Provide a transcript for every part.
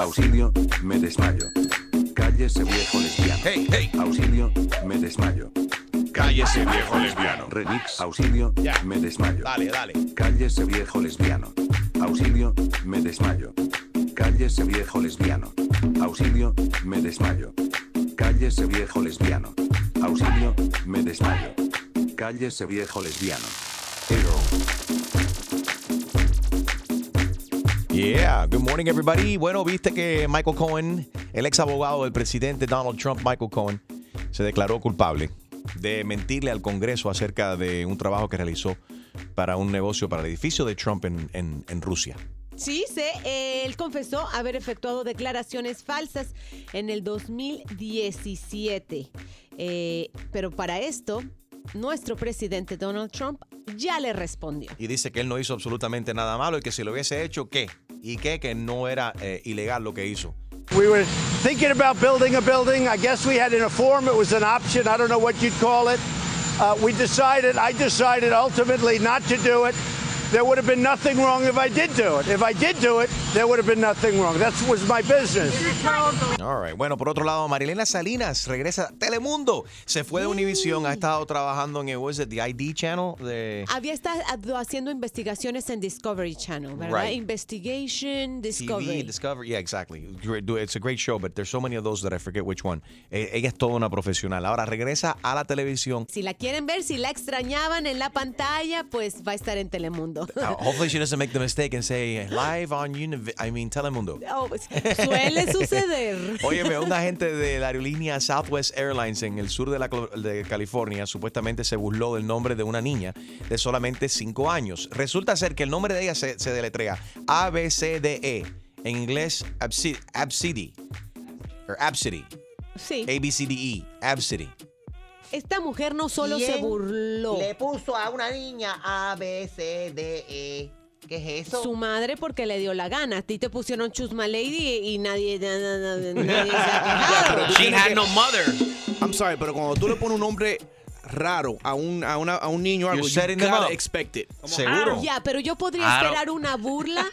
Auxilio, me desmayo. Cállese viejo lesbiano. Hey, hey. Auxilio, me desmayo. Cállese, viejo lesbiano. Remix, auxilio, Ya. me desmayo. Dale, dale. Cállese viejo lesbiano. Auxilio, me desmayo. Cállese viejo lesbiano. Auxilio, me desmayo. Cállese viejo lesbiano. Auxilio, me desmayo. Cállese viejo lesbiano. Yeah, good morning everybody. Bueno, viste que Michael Cohen, el ex abogado del presidente Donald Trump, Michael Cohen, se declaró culpable de mentirle al Congreso acerca de un trabajo que realizó para un negocio para el edificio de Trump en, Rusia. Sí, se, eh, él confesó haber efectuado declaraciones falsas en el 2017. Eh, pero para esto, nuestro presidente Donald Trump ya le respondió. Y dice que él no hizo absolutamente nada malo y que si lo hubiese hecho, ¿qué? ¿Y qué? Que no era eh, ilegal lo que hizo. We were thinking about building a building. I guess we had in a form, it was an option. I don't know what you'd call it. Uh, we decided, I decided ultimately not to do it. There would have been nothing wrong if I did do it. If I did do it, there would have been nothing wrong. That was my business. All right. Bueno, por otro lado, Marilena Salinas regresa a Telemundo. Se fue de Univision, ha estado trabajando en el, is it, the ID channel de Había estado haciendo investigaciones en Discovery Channel, ¿verdad? Right. Investigation Discovery. TV, Discovery. Yeah, exactly. It's a great show, but there's so many of those that I forget which one. Eh, ella es toda una profesional. Ahora regresa a la televisión. Si la quieren ver, si la extrañaban en la pantalla, pues va a estar en Telemundo. Hopefully she doesn't make the mistake and say live on Univ I mean Telemundo. Oh, suele suceder. Óyeme, un agente de la aerolínea Southwest Airlines en el sur de, la, de California supuestamente se burló del nombre de una niña de solamente 5 años. Resulta ser que el nombre de ella se, se deletrea A-B-C-D-E. En inglés, Absi- Absidy. O Absidy. Sí. A-B-C-D-E. Absidy. Esta mujer no solo se ¿Quién burló. Le puso a una niña A, B, C, D, E. ¿Qué es eso? Su madre porque le dio la gana. A ti te pusieron Chusma Lady y nadie, na- na- na- nadie se ha quejado. She had no mother. I'm sorry, pero cuando tú le pones un nombre raro a un, a una- a un niño algo, You're you gotta up. expect it. Seguro. Ya, pero yo podría Claro. esperar una burla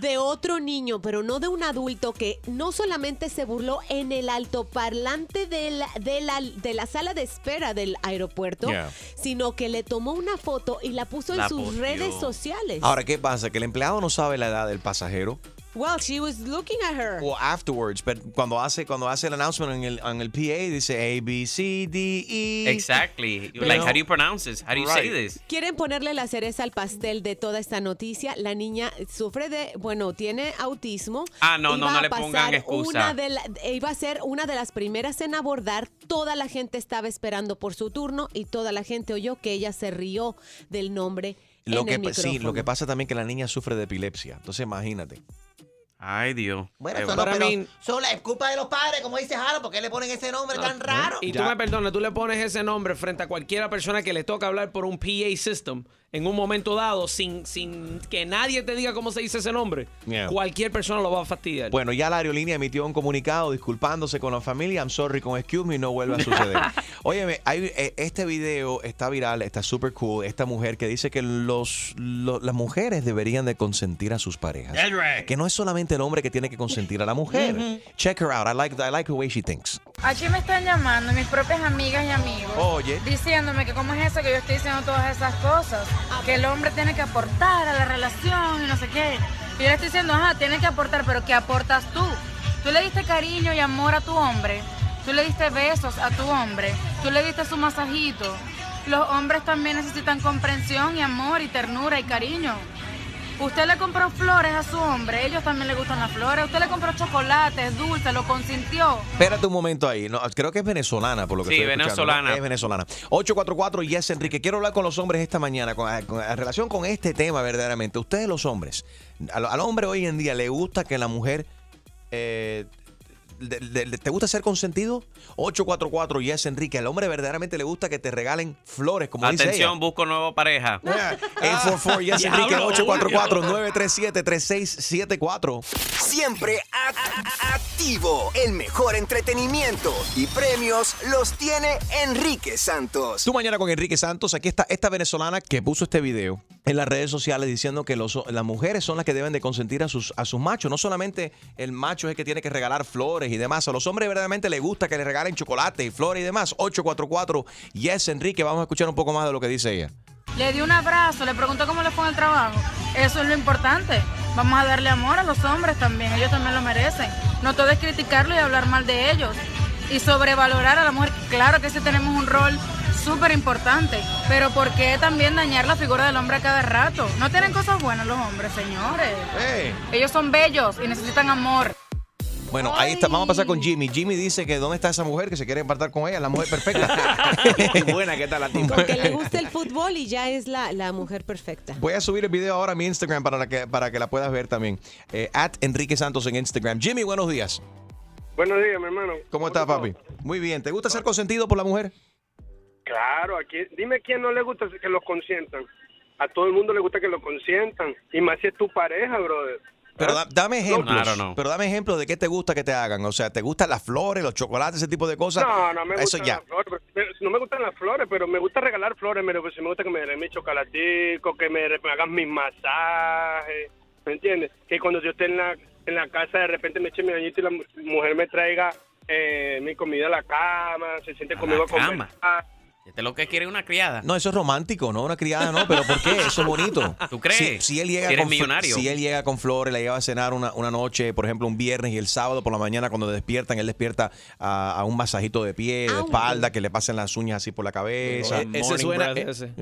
de otro niño, pero no de un adulto que no solamente se burló en el altoparlante de la, de la, de la sala de espera del aeropuerto, Yeah. sino que le tomó una foto y la puso La en sus redes sociales. Ahora, ¿qué pasa? Que el empleado no sabe la edad del pasajero. Well, she was looking at her. O afterwards, pero cuando hace, cuando hace el announcement en el, en el PA, dice A, B, C, D, E. Exactly. like, how do you pronounce this? How do you say Right. this? Quieren ponerle la cereza al pastel de toda esta noticia. La niña sufre de, bueno, tiene autismo. Ah, no, no, no a le pongan excusa. Una de la- iba a ser una de las primeras en abordar. Toda la gente estaba esperando por su turno y toda la gente oyó que ella se rió del nombre Lo en que, el pa- sí, lo micrófono. que pasa también que la niña sufre de epilepsia. Entonces, imagínate. Ay, Dios. Bueno, Eh, eso no, But I pero mean- solo es culpa de los padres, como dice Jaro, porque le ponen ese nombre tan raro. Y tú me perdonas, tú le pones ese nombre frente a cualquiera persona que le toca hablar por un PA system en un momento dado sin, sin que nadie te diga cómo se dice ese nombre. Yeah. Cualquier persona lo va a fastidiar. Bueno, ya la aerolínea emitió un comunicado disculpándose con la familia. I'm sorry con excuse me, no vuelve a suceder. Óyeme, hay, eh, este video está viral, está super cool. Esta mujer que dice que los, lo- las mujeres deberían de consentir a sus parejas. Right. Que no es solamente el hombre que tiene que consentir a la mujer. Check her out. I like, I like the way she thinks. Aquí me están llamando mis propias amigas y amigos. Oye. Diciéndome que cómo es eso que yo estoy diciendo todas esas cosas. Que el hombre tiene que aportar a la relación y no sé qué. Y yo le estoy diciendo, ajá, tiene que aportar, pero ¿qué aportas tú? Tú le diste cariño y amor a tu hombre. Tú le diste besos a tu hombre. Tú le diste su masajito. Los hombres también necesitan comprensión y amor y ternura y cariño. Usted le compró flores a su hombre, ellos también le gustan las flores. Usted le compró chocolates, dulces, lo consintió. Espérate un momento ahí. No, creo que es venezolana, por lo que Sí, estoy escuchando, venezolana. ¿no? Es venezolana. 844 Yes, Enrique. Quiero hablar con los hombres esta mañana con, con- en relación con este tema verdaderamente. Ustedes los hombres, al, al hombre hoy en día le gusta que la mujer eh, de- de- ¿Te gusta ser consentido? 844 Yes Enrique. Al hombre verdaderamente le gusta que te regalen flores, como dice ella. Atención, busco nueva pareja. 844 Yes Enrique 844 937 3674. Siempre activo. El mejor entretenimiento y premios los tiene Enrique Santos. Tú mañana con Enrique Santos. Aquí está esta venezolana que puso este video en las redes sociales diciendo que los- las mujeres son las que deben de consentir a sus, a sus machos. No solamente el macho es el que tiene que regalar flores y demás. A los hombres verdaderamente les gusta que le regalen chocolate y flores y demás. 844 Yes Enrique. Vamos a escuchar un poco más de lo que dice ella. Le dio un abrazo, le preguntó cómo le fue en el trabajo. Eso es lo importante. Vamos a darle amor a los hombres también, ellos también lo merecen. No todo es criticarlo y hablar mal de ellos. Y sobrevalorar a la mujer. Claro que sí tenemos un rol súper importante, pero ¿por qué también dañar la figura del hombre a cada rato? No tienen cosas buenas los hombres, señores. Ellos son bellos y necesitan amor. Bueno, ahí está. Vamos a pasar con Jimmy. Jimmy dice que ¿dónde está esa mujer que se quiere empatar con ella? La mujer perfecta. Qué buena que está la tipa. Porque le gusta el fútbol y ya es la, la mujer perfecta. Voy a subir el video ahora a mi Instagram para que, para que la puedas ver también. Eh, at Enrique Santos en Instagram. Jimmy, buenos días. Buenos días, mi hermano. ¿Cómo estás, papi? Muy bien. ¿Te gusta ser consentido por la mujer? Claro, aquí, dime quién no le gusta que los consientan. A todo el mundo le gusta que lo consientan. Y más si es tu pareja, brother. Pero da- dame ejemplos. No. Pero dame ejemplos de qué te gusta que te hagan. O sea, ¿te gustan las flores, los chocolates, ese tipo de cosas? No, no me Eso gustan ya. las flores. pero- no me gustan las flores, pero me gusta regalar flores. Pero pues, sí me gusta que me den mi chocolatico, que me, me hagan mis masajes. ¿Me entiendes? Que cuando yo esté en la, en la casa, de repente me eche mi bañito y la mu- mujer me traiga eh, mi comida a la cama, se siente conmigo a cama. Este es lo que quiere una criada. No, eso es romántico, ¿no? Una criada, ¿no? Pero ¿por qué? Eso es bonito. ¿Tú crees? Si, si él llega Si eres con, millonario. si él llega con flores, la lleva a cenar una, una noche, por ejemplo, un viernes y el sábado por la mañana cuando despiertan, él despierta a, a un masajito de pie, de espalda, que le pasen las uñas así por la cabeza. Ese suena, eh, Y dice,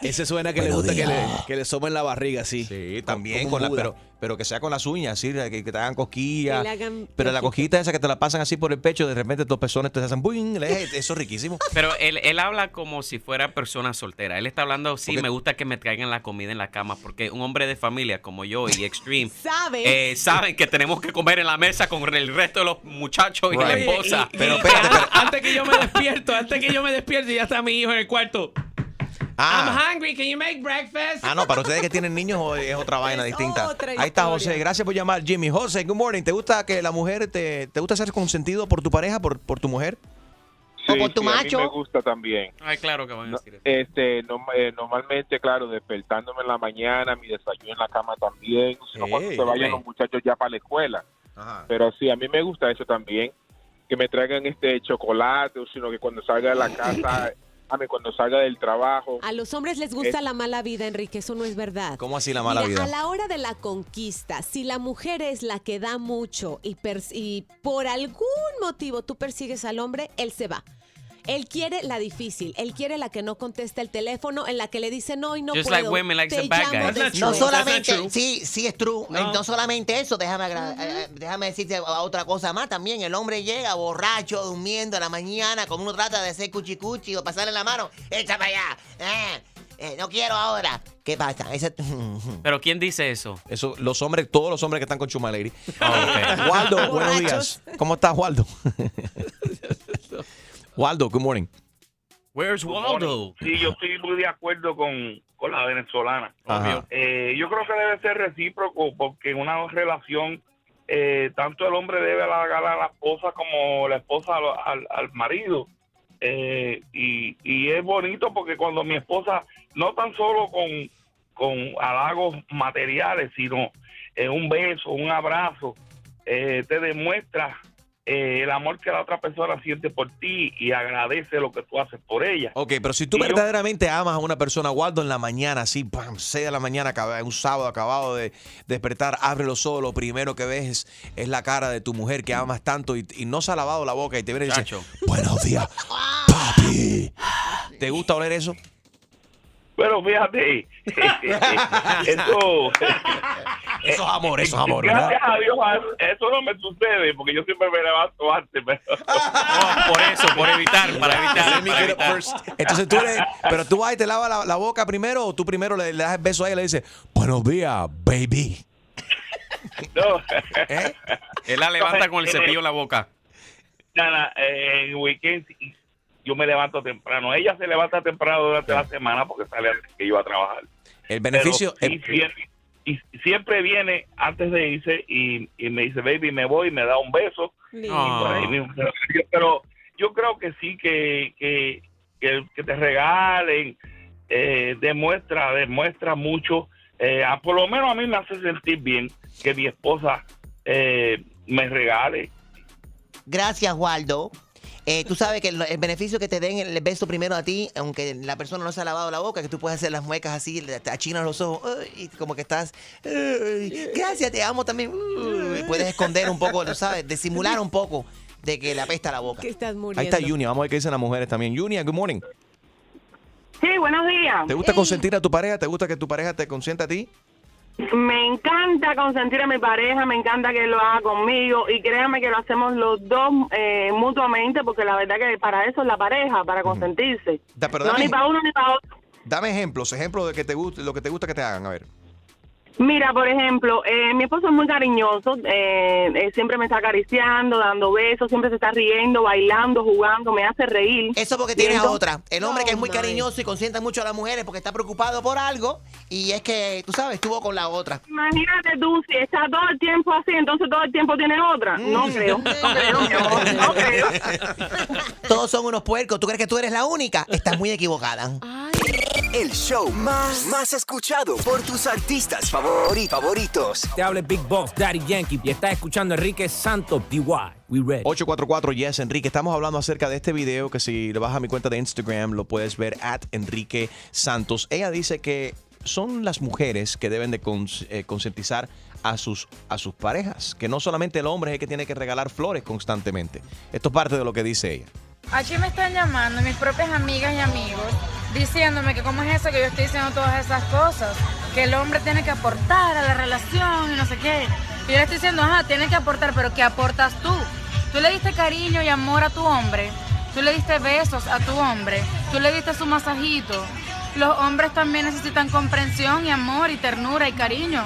ese suena que le gusta que le, que le somen la barriga, sí. Sí, también, con un la, pero, pero que sea con las uñas, ¿sí? que, que te hagan cosquillas. Hagan Pero la cosquita esa que te la pasan así por el pecho, de repente tus pezones te hacen ¡buing! Eso es riquísimo. Pero él, él habla como si fuera persona soltera. Él está hablando, sí, Porque- me gusta que me traigan la comida en la cama, porque un hombre de familia como yo y Extreme ¿Sabe? eh, saben que tenemos que comer en la mesa con el resto de los muchachos y la esposa. Y- y- a- antes que yo me despierto, antes que yo me despierto, ya está mi hijo en el cuarto. Ah. I'm hungry, can you make breakfast? Ah, no, para ustedes que tienen niños o es otra vaina distinta. otra Ahí está. José, gracias por llamar. Jimmy, José, good morning. ¿Te gusta que la mujer te, te gusta ser consentido por tu pareja, por, por tu mujer? O por tu sí, A macho. mí me gusta también. Ay, claro que van a No, decir eso. este, no- eh, normalmente, claro, despertándome en la mañana, mi desayuno en la cama también, sino cuando Ey, se vayan los muchachos ya para la escuela. Pero sí, a mí me gusta eso también, que me traigan este chocolate, o sino que cuando salga de la casa, a mí cuando salga del trabajo, A los hombres les gusta Es- la mala vida, Enrique, eso no es verdad. ¿Cómo así la mala Mira, vida? A la hora de la conquista, si la mujer es la que da mucho y, y por algún motivo tú persigues al hombre, él se va. Él quiere la difícil, él quiere la que no contesta el teléfono, en la que le dice no y no Just puedo. like women likes Te bad llamo guy. No solamente, sí, sí es true. No. No, solamente eso, déjame, agra- eh, eh, déjame decirte a- otra cosa más también. El hombre llega borracho, durmiendo a la mañana, como uno trata de hacer cuchicuchi o pasarle la mano, echa para allá. Eh, eh, no quiero ahora. ¿Qué pasa? Ese- Pero ¿quién dice eso? Eso, los hombres, todos los hombres que están con Chuma Lady. Oh, ok. Waldo, buenos días. ¿Cómo estás, Waldo? Waldo, good morning. Where's Waldo? Sí, yo estoy muy de acuerdo con, con la venezolana. Eh, yo creo que debe ser recíproco porque en una relación eh, tanto el hombre debe halagar a la esposa como la esposa al, al- al marido. Eh, y, y es bonito porque cuando mi esposa, no tan solo con, con halagos materiales, sino eh, un beso, un abrazo, eh, te demuestra eh, el amor que la otra persona siente por ti y agradece lo que tú haces por ella. Ok, pero si tú Y yo- verdaderamente amas a una persona, Waldo, en la mañana, así, pam, 6 de la mañana, un sábado acabado de despertar, abre los ojos, lo primero que ves es, es la cara de tu mujer que amas tanto y, y no se ha lavado la boca y te viene y dice, buenos días, papi. ¿Te gusta oler eso? Pero fíjate, eso... Eso es amor, eso es amor, Gracias ¿verdad? a Dios, eso no me sucede porque yo siempre me levanto antes. Pero... Oh, por eso, por evitar, para evitar. Para evitar. Entonces tú le, pero tú vas y te lavas la, la boca primero o tú primero le, le das el beso a ella y le dices, buenos días, baby. No. Él la levanta con el cepillo en la boca. Nada, eh, en weekend yo me levanto temprano. Ella se levanta temprano durante la semana porque sale antes que yo a trabajar. El beneficio. Pero sí, siempre, y siempre viene antes de irse y, y me dice, baby, me voy, y me da un beso. Y por ahí mismo. Pero, pero yo creo que sí, que, que, que, que te regalen, eh, demuestra, demuestra mucho. Eh, a- por lo menos a mí me hace sentir bien que mi esposa eh, me regale. Gracias, Waldo. Eh, tú sabes que el, el beneficio que te den el beso primero a ti, aunque la persona no se ha lavado la boca, que tú puedes hacer las muecas así, te achinas los ojos y como que estás, gracias, te amo también. puedes esconder un poco, tú sabes, disimular un poco de que le apesta la boca. Que estás muriendo. Ahí está Junia. Vamos a ver qué dicen las mujeres también. Junia, good morning. Sí, buenos días. ¿Te gusta consentir a tu pareja? ¿Te gusta que tu pareja te consienta a ti? Me encanta consentir a mi pareja, me encanta que lo haga conmigo y créanme que lo hacemos los dos eh, mutuamente porque la verdad que para eso es la pareja, para consentirse. Da- no dame, ni para uno ni para otro. dame ejemplos, ejemplos de que te guste, lo que te gusta que te hagan. A ver. Mira, por ejemplo, eh, mi esposo es muy cariñoso, eh, eh, siempre me está acariciando, dando besos, siempre se está riendo, bailando, jugando, me hace reír. Eso porque tienes a otra. El hombre que es muy cariñoso y consiente mucho a las mujeres porque está preocupado por algo y es que, tú sabes, estuvo con la otra. Imagínate tú, si está todo el tiempo así, entonces todo el tiempo tiene otra. Mm. No creo, no creo, no creo. Todos son unos puercos. ¿Tú crees que tú eres la única? Estás muy equivocada. El show más, más escuchado por tus artistas favori- favoritos. Te habla Big Boss, Daddy Yankee, y estás escuchando a Enrique Santos, DY. We ready. 844 Yes Enrique. Estamos hablando acerca de este video que si le vas a mi cuenta de Instagram lo puedes ver at Enrique Santos. Ella dice que son las mujeres que deben de cons- eh, concientizar a sus, a sus parejas, que no solamente el hombre es el que tiene que regalar flores constantemente. Esto es parte de lo que dice ella. Aquí me están llamando mis propias amigas y amigos diciéndome que cómo es eso que yo estoy diciendo todas esas cosas, que el hombre tiene que aportar a la relación y no sé qué. Y yo le estoy diciendo, ajá, tiene que aportar, pero ¿qué aportas tú? Tú le diste cariño y amor a tu hombre, tú le diste besos a tu hombre, tú le diste su masajito. Los hombres también necesitan comprensión y amor y ternura y cariño.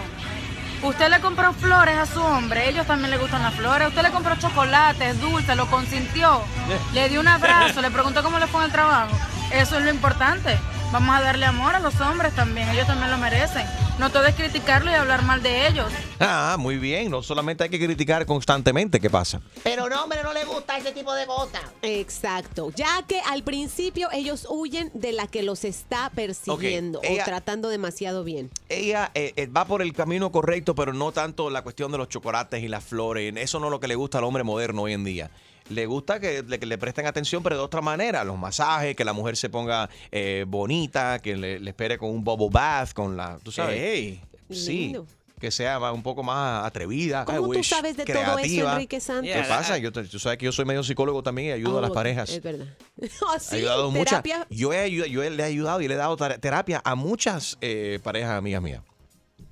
Usted le compró flores a su hombre, ellos también le gustan las flores. Usted le compró chocolates, dulces, lo consintió, le dio un abrazo, le preguntó cómo le fue en el trabajo. Eso es lo importante. Vamos a darle amor a los hombres también, ellos también lo merecen. No todo es criticarlo y hablar mal de ellos. Ah, muy bien. No solamente hay que criticar constantemente. ¿Qué pasa? Pero no, hombre, no le gusta ese tipo de cosas. Exacto, ya que al principio ellos huyen de la que los está persiguiendo ella- o tratando demasiado bien. Ella eh, eh, va por el camino correcto, pero no tanto la cuestión de los chocolates y las flores. Eso no es lo que le gusta al hombre moderno hoy en día. Le gusta que le, que le presten atención, pero de otra manera. Los masajes, que la mujer se ponga eh, bonita, que le, le espere con un bubble bath, con la. ¿Tú sabes? Ey. Sí. Lindo. Que sea más- un poco más atrevida. ¿Cómo tú sabes de todo eso. Enrique Santos? ¿Qué pasa? Yo te- tú sabes que yo soy medio psicólogo también y ayudo a las Oh, parejas. Es verdad. Oh, He sí, ayudado muchas. terapia. Yo, he, yo le he ayudado y le he dado ter- terapia a muchas eh, parejas amigas mías.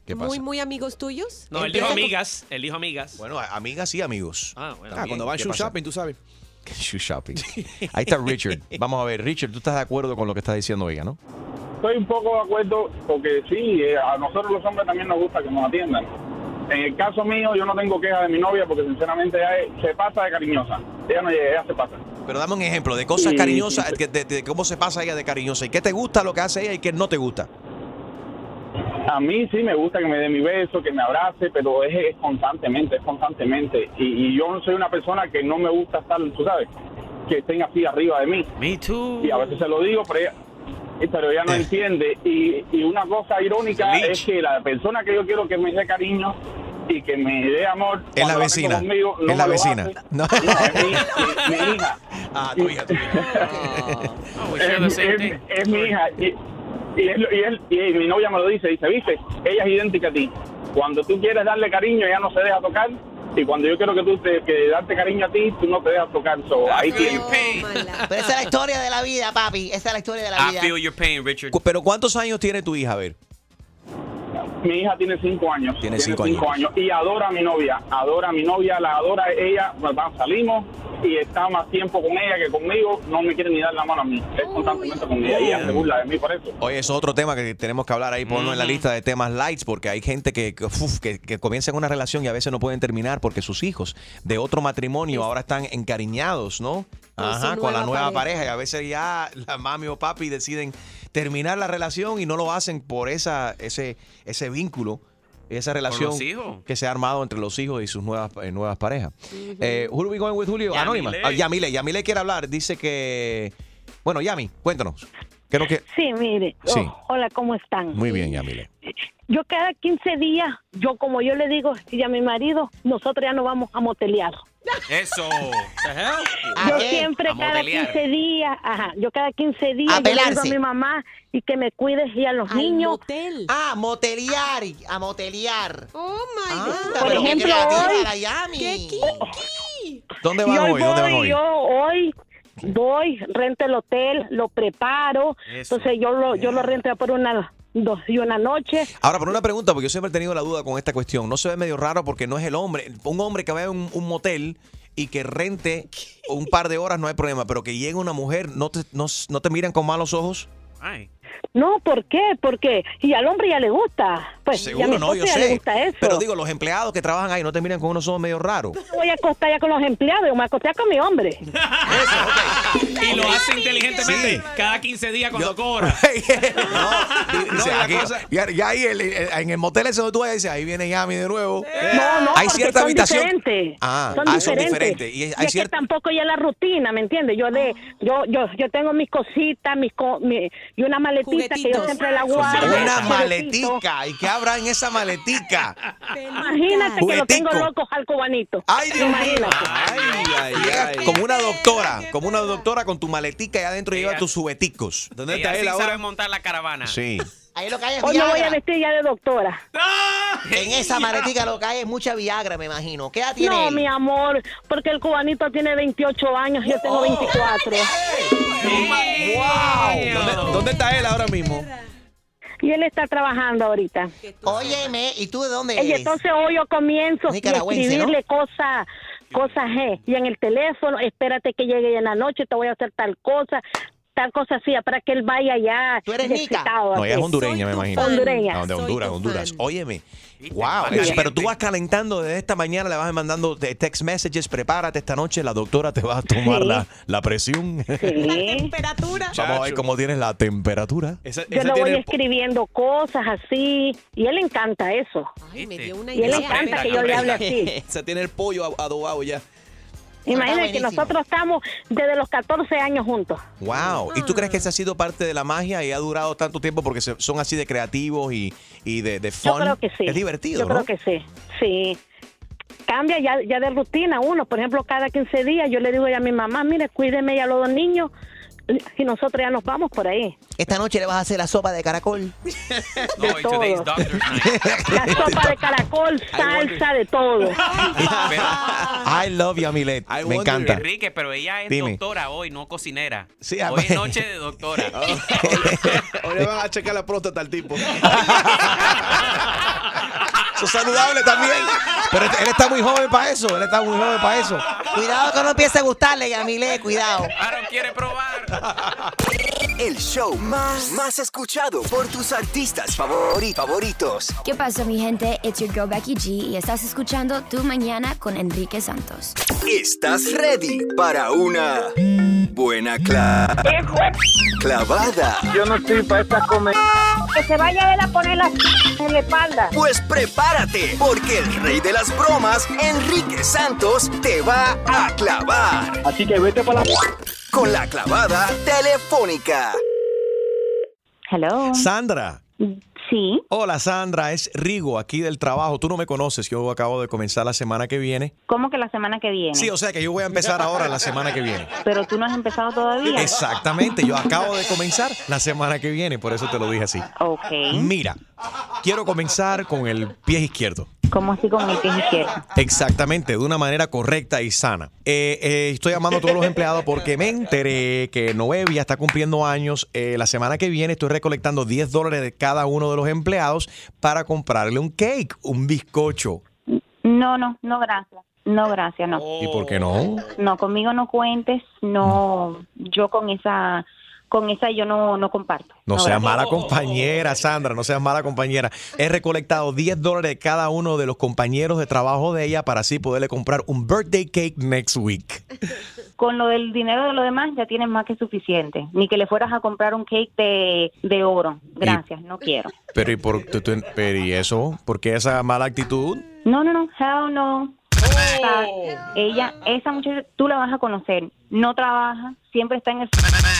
¿Qué pasa? Muy, muy amigos tuyos. No, él dijo Empieza- amigas, él dijo amigas. Bueno, a- amigas y amigos. Ah, bueno. Ah, cuando va al ¿Qué shoe pasa? shopping, tú sabes. Shoe shopping. Ahí está Richard. Vamos a ver, Richard, tú estás de acuerdo con lo que está diciendo ella, ¿no? Estoy un poco de acuerdo porque sí, eh, a nosotros los hombres también nos gusta que nos atiendan. En el caso mío, yo no tengo queja de mi novia porque sinceramente ella es- se pasa de cariñosa. Ella no ella se pasa. Pero dame un ejemplo de cosas Sí, cariñosas, que- de, de cómo se pasa ella de cariñosa y qué te gusta lo que hace ella y qué no te gusta. A mí sí me gusta que me dé mi beso, que me abrace, pero es, es constantemente, es constantemente. Y, y yo no soy una persona que no me gusta estar, tú sabes, que estén así arriba de mí. Me too. Y a veces se lo digo, pero ella, pero ella no entiende. Y, y una cosa irónica es que la persona que yo quiero que me dé cariño y que me dé amor Es la vecina. conmigo, no es la vecina. No. es mi, mi- mi hija. Ah, tu hija, tu. Oh, the es, mi hija. Y, y, lo- y él- y mi novia me lo dice, dice, viste, ella es idéntica a ti. Cuando tú quieres darle cariño, ella no se deja tocar. Y cuando yo quiero que tú te que darte cariño a ti, tú no te dejas tocar. So, ahí tienes. Pero esa es la historia de la vida, papi. Esa es la historia de la I vida. feel your pain, Richard. Pero ¿cuántos años tiene tu hija? A ver. Mi hija tiene cinco años. Tiene cinco años. Y adora a mi novia. Adora a mi novia, la adora ella. Pues, va, salimos y está más tiempo con ella que conmigo. No me quiere ni dar la mano a mí. Es constantemente con ella. Y ella se burla de mí por eso. Oye, eso es otro tema que tenemos que hablar ahí, ponlo en la lista de temas lights, porque hay gente que, que, uf, que, que comienzan una relación y a veces no pueden terminar porque sus hijos de otro matrimonio ahora están encariñados, ¿no? Ajá, con la nueva nueva pareja. pareja. Y a veces ya la mami o papi deciden terminar la relación y no lo hacen por esa, ese, ese vínculo, esa relación que se ha armado entre los hijos y sus nuevas, eh, nuevas parejas. Eh, who do we going with Julio? Anónima. Yamile. Ah, Yamile. Yamile quiere hablar. Dice que... Bueno, Yami, cuéntanos. ¿Qué no que... Sí, mire. Sí. Oh, hola, ¿cómo están? Muy bien, Yamile. Yo cada 15 días, yo como yo le digo y a mi marido, nosotros ya nos vamos a motelear. Eso. Yo siempre A cada modelear. 15 días, ajá, yo cada 15 días A yo le digo a mi mamá y que me cuides y a los niños. Ah, motelear. A motelear. Oh my Ah, God. Por pero qué ejemplo, hoy- Yami. ¡Qué kinky! ¿Dónde van hoy hoy? ¿Dónde van voy, hoy? Yo hoy voy, rento el hotel, lo preparo, Eso. entonces yo lo, yo lo rento por una dos y una noche. Ahora, por una pregunta, porque yo siempre he tenido la duda con esta cuestión. ¿No se ve medio raro porque no es el hombre? Un hombre que vaya a un, un motel y que rente un par de horas no hay problema, pero que llegue una mujer, ¿no te, no, no te miran con malos ojos? Ay. No, ¿por qué? Porque y al hombre ya le gusta. Pues y a mi Seguro, no, yo ya le sé. gusta eso. Pero digo, los empleados que trabajan ahí no te miran con unos ojos medio raros. Yo voy a acostar ya con los empleados, yo me voy a acostar con mi hombre. Y lo hace inteligentemente cada 15 días cuando cobra. Dice, aquí- ya, ya ahí el- el- en el motel ese donde tú vas, dice, ahí viene Yami de nuevo. No, no, hay cierta son habitación. diferentes. Ah, son ah, diferentes. son diferentes. Y Y, hay es que cierta- tampoco ya la rutina, ¿me entiendes? Yo de, yo, yo, yo tengo mis cositas, mis co- mi- y una maletita que yo siempre la guardo. Una maletica. ¿Y qué habrá en esa maletica? Imagínate que lo tengo locos al cubanito. Ay, Dios. Imagínate. Ay, ay, ay. Como una doctora, como una doctora con tu maletica y adentro lleva tus jugueticos. ¿Dónde está él ahora? sabe montar la caravana. Sí. Ahí lo que hay es Hoy me voy a Viagra. vestir ya de doctora. En esa maletica lo que hay es mucha Viagra, me imagino. ¿Qué edad tiene No, él? mi amor, porque el cubanito tiene 28 años y yo tengo 24. ¿Dónde, dónde está él ahora mismo? Y él está trabajando ahorita. Óyeme, ¿y tú de dónde Y eres? entonces hoy yo comienzo a Nicaragüense, escribirle cosas cosas G. Y en el teléfono, espérate que llegue en la noche, te voy a hacer tal cosa, tal cosa así, para que él vaya ya. ¿Tú eres nica? No, ella es hondureña, me imagino. Hondureña. No, de Honduras, Honduras. Óyeme. Wow, pero tú vas calentando desde esta mañana, le vas mandando de text messages, prepárate esta noche, la doctora te va a tomar Sí. la, la presión. La Sí. temperatura. Vamos a ver cómo tienes la temperatura. Esa, Yo le voy escribiendo cosas así, y él encanta eso. Ay, me dio una Y él idea. encanta que yo le hable así. esa tiene el pollo ad- adobado ya. Imagínate que nosotros estamos desde los 14 años juntos. Wow. ¿Y tú crees que esa ha sido parte de la magia y ha durado tanto tiempo porque se- son así de creativos y, y de, de Yo creo que sí. Es divertido, Yo ¿no? creo que sí, sí. Cambia ya, ya de rutina uno. Por ejemplo, cada 15 días yo le digo ya a mi mamá, mire, cuídeme ya a los dos niños y nosotros ya nos vamos por ahí. Esta noche le vas a hacer la sopa de caracol. No, today's todo. Doctor's Night. La sopa de caracol, salsa, de todo. I love you, Amilet. I Me wonder- encanta. Enrique, pero ella es Dime. doctora hoy, no cocinera. Sí, hoy es noche de doctora. Hoy le van a checar la próstata al tipo. Eso es saludable también. Pero él está muy joven para eso. Él está muy joven para eso. Cuidado que no empiece a gustarle, Yamile, cuidado. Aaron quiere probar. El show más, más escuchado por tus artistas favori- favoritos. ¿Qué pasa, mi gente? It's your girl Becky G y estás escuchando Tu Mañana con Enrique Santos. ¿Estás ready para una buena cla- clavada? Yo no estoy para esta comedia. Que se vaya a él a poner la en la espalda. Pues prepárate, porque el rey de las bromas, Enrique Santos, te va a clavar Así que vete para la... con la clavada telefónica. Hello. Sandra. Sí. Hola, Sandra. Es Rigo aquí del trabajo. Tú no me conoces. Yo acabo de comenzar la semana que viene. ¿Cómo que la semana que viene? Sí, o sea que yo voy a empezar ahora la semana que viene. Pero tú no has empezado todavía. Exactamente. Yo acabo de comenzar la semana que viene. Por eso te lo dije así. Ok. Mira, Quiero comenzar con el pie izquierdo. ¿Cómo así con el pie izquierdo? Exactamente, de una manera correcta y sana. Eh, eh, estoy llamando a todos los empleados porque me enteré que Noevia está cumpliendo años. Eh, la semana que viene estoy recolectando 10 dólares de cada uno de los empleados para comprarle un cake, un bizcocho. No, no, no, gracias. No, gracias, no. ¿Y por qué no? No, conmigo no cuentes, no, yo con esa, con esa yo no, no comparto. No seas mala compañera, Sandra, no seas mala compañera. He recolectado 10 dólares de cada uno de los compañeros de trabajo de ella para así poderle comprar un birthday cake next week. Con lo del dinero de lo demás ya tienes más que suficiente. Ni que le fueras a comprar un cake de, de oro. Gracias, no quiero. Pero ¿y, por, tú- tú- pero ¿y eso? ¿Por qué esa mala actitud? No, no, no, hell no. Ella, esa muchacha, tú la vas a conocer. No trabaja, siempre está en el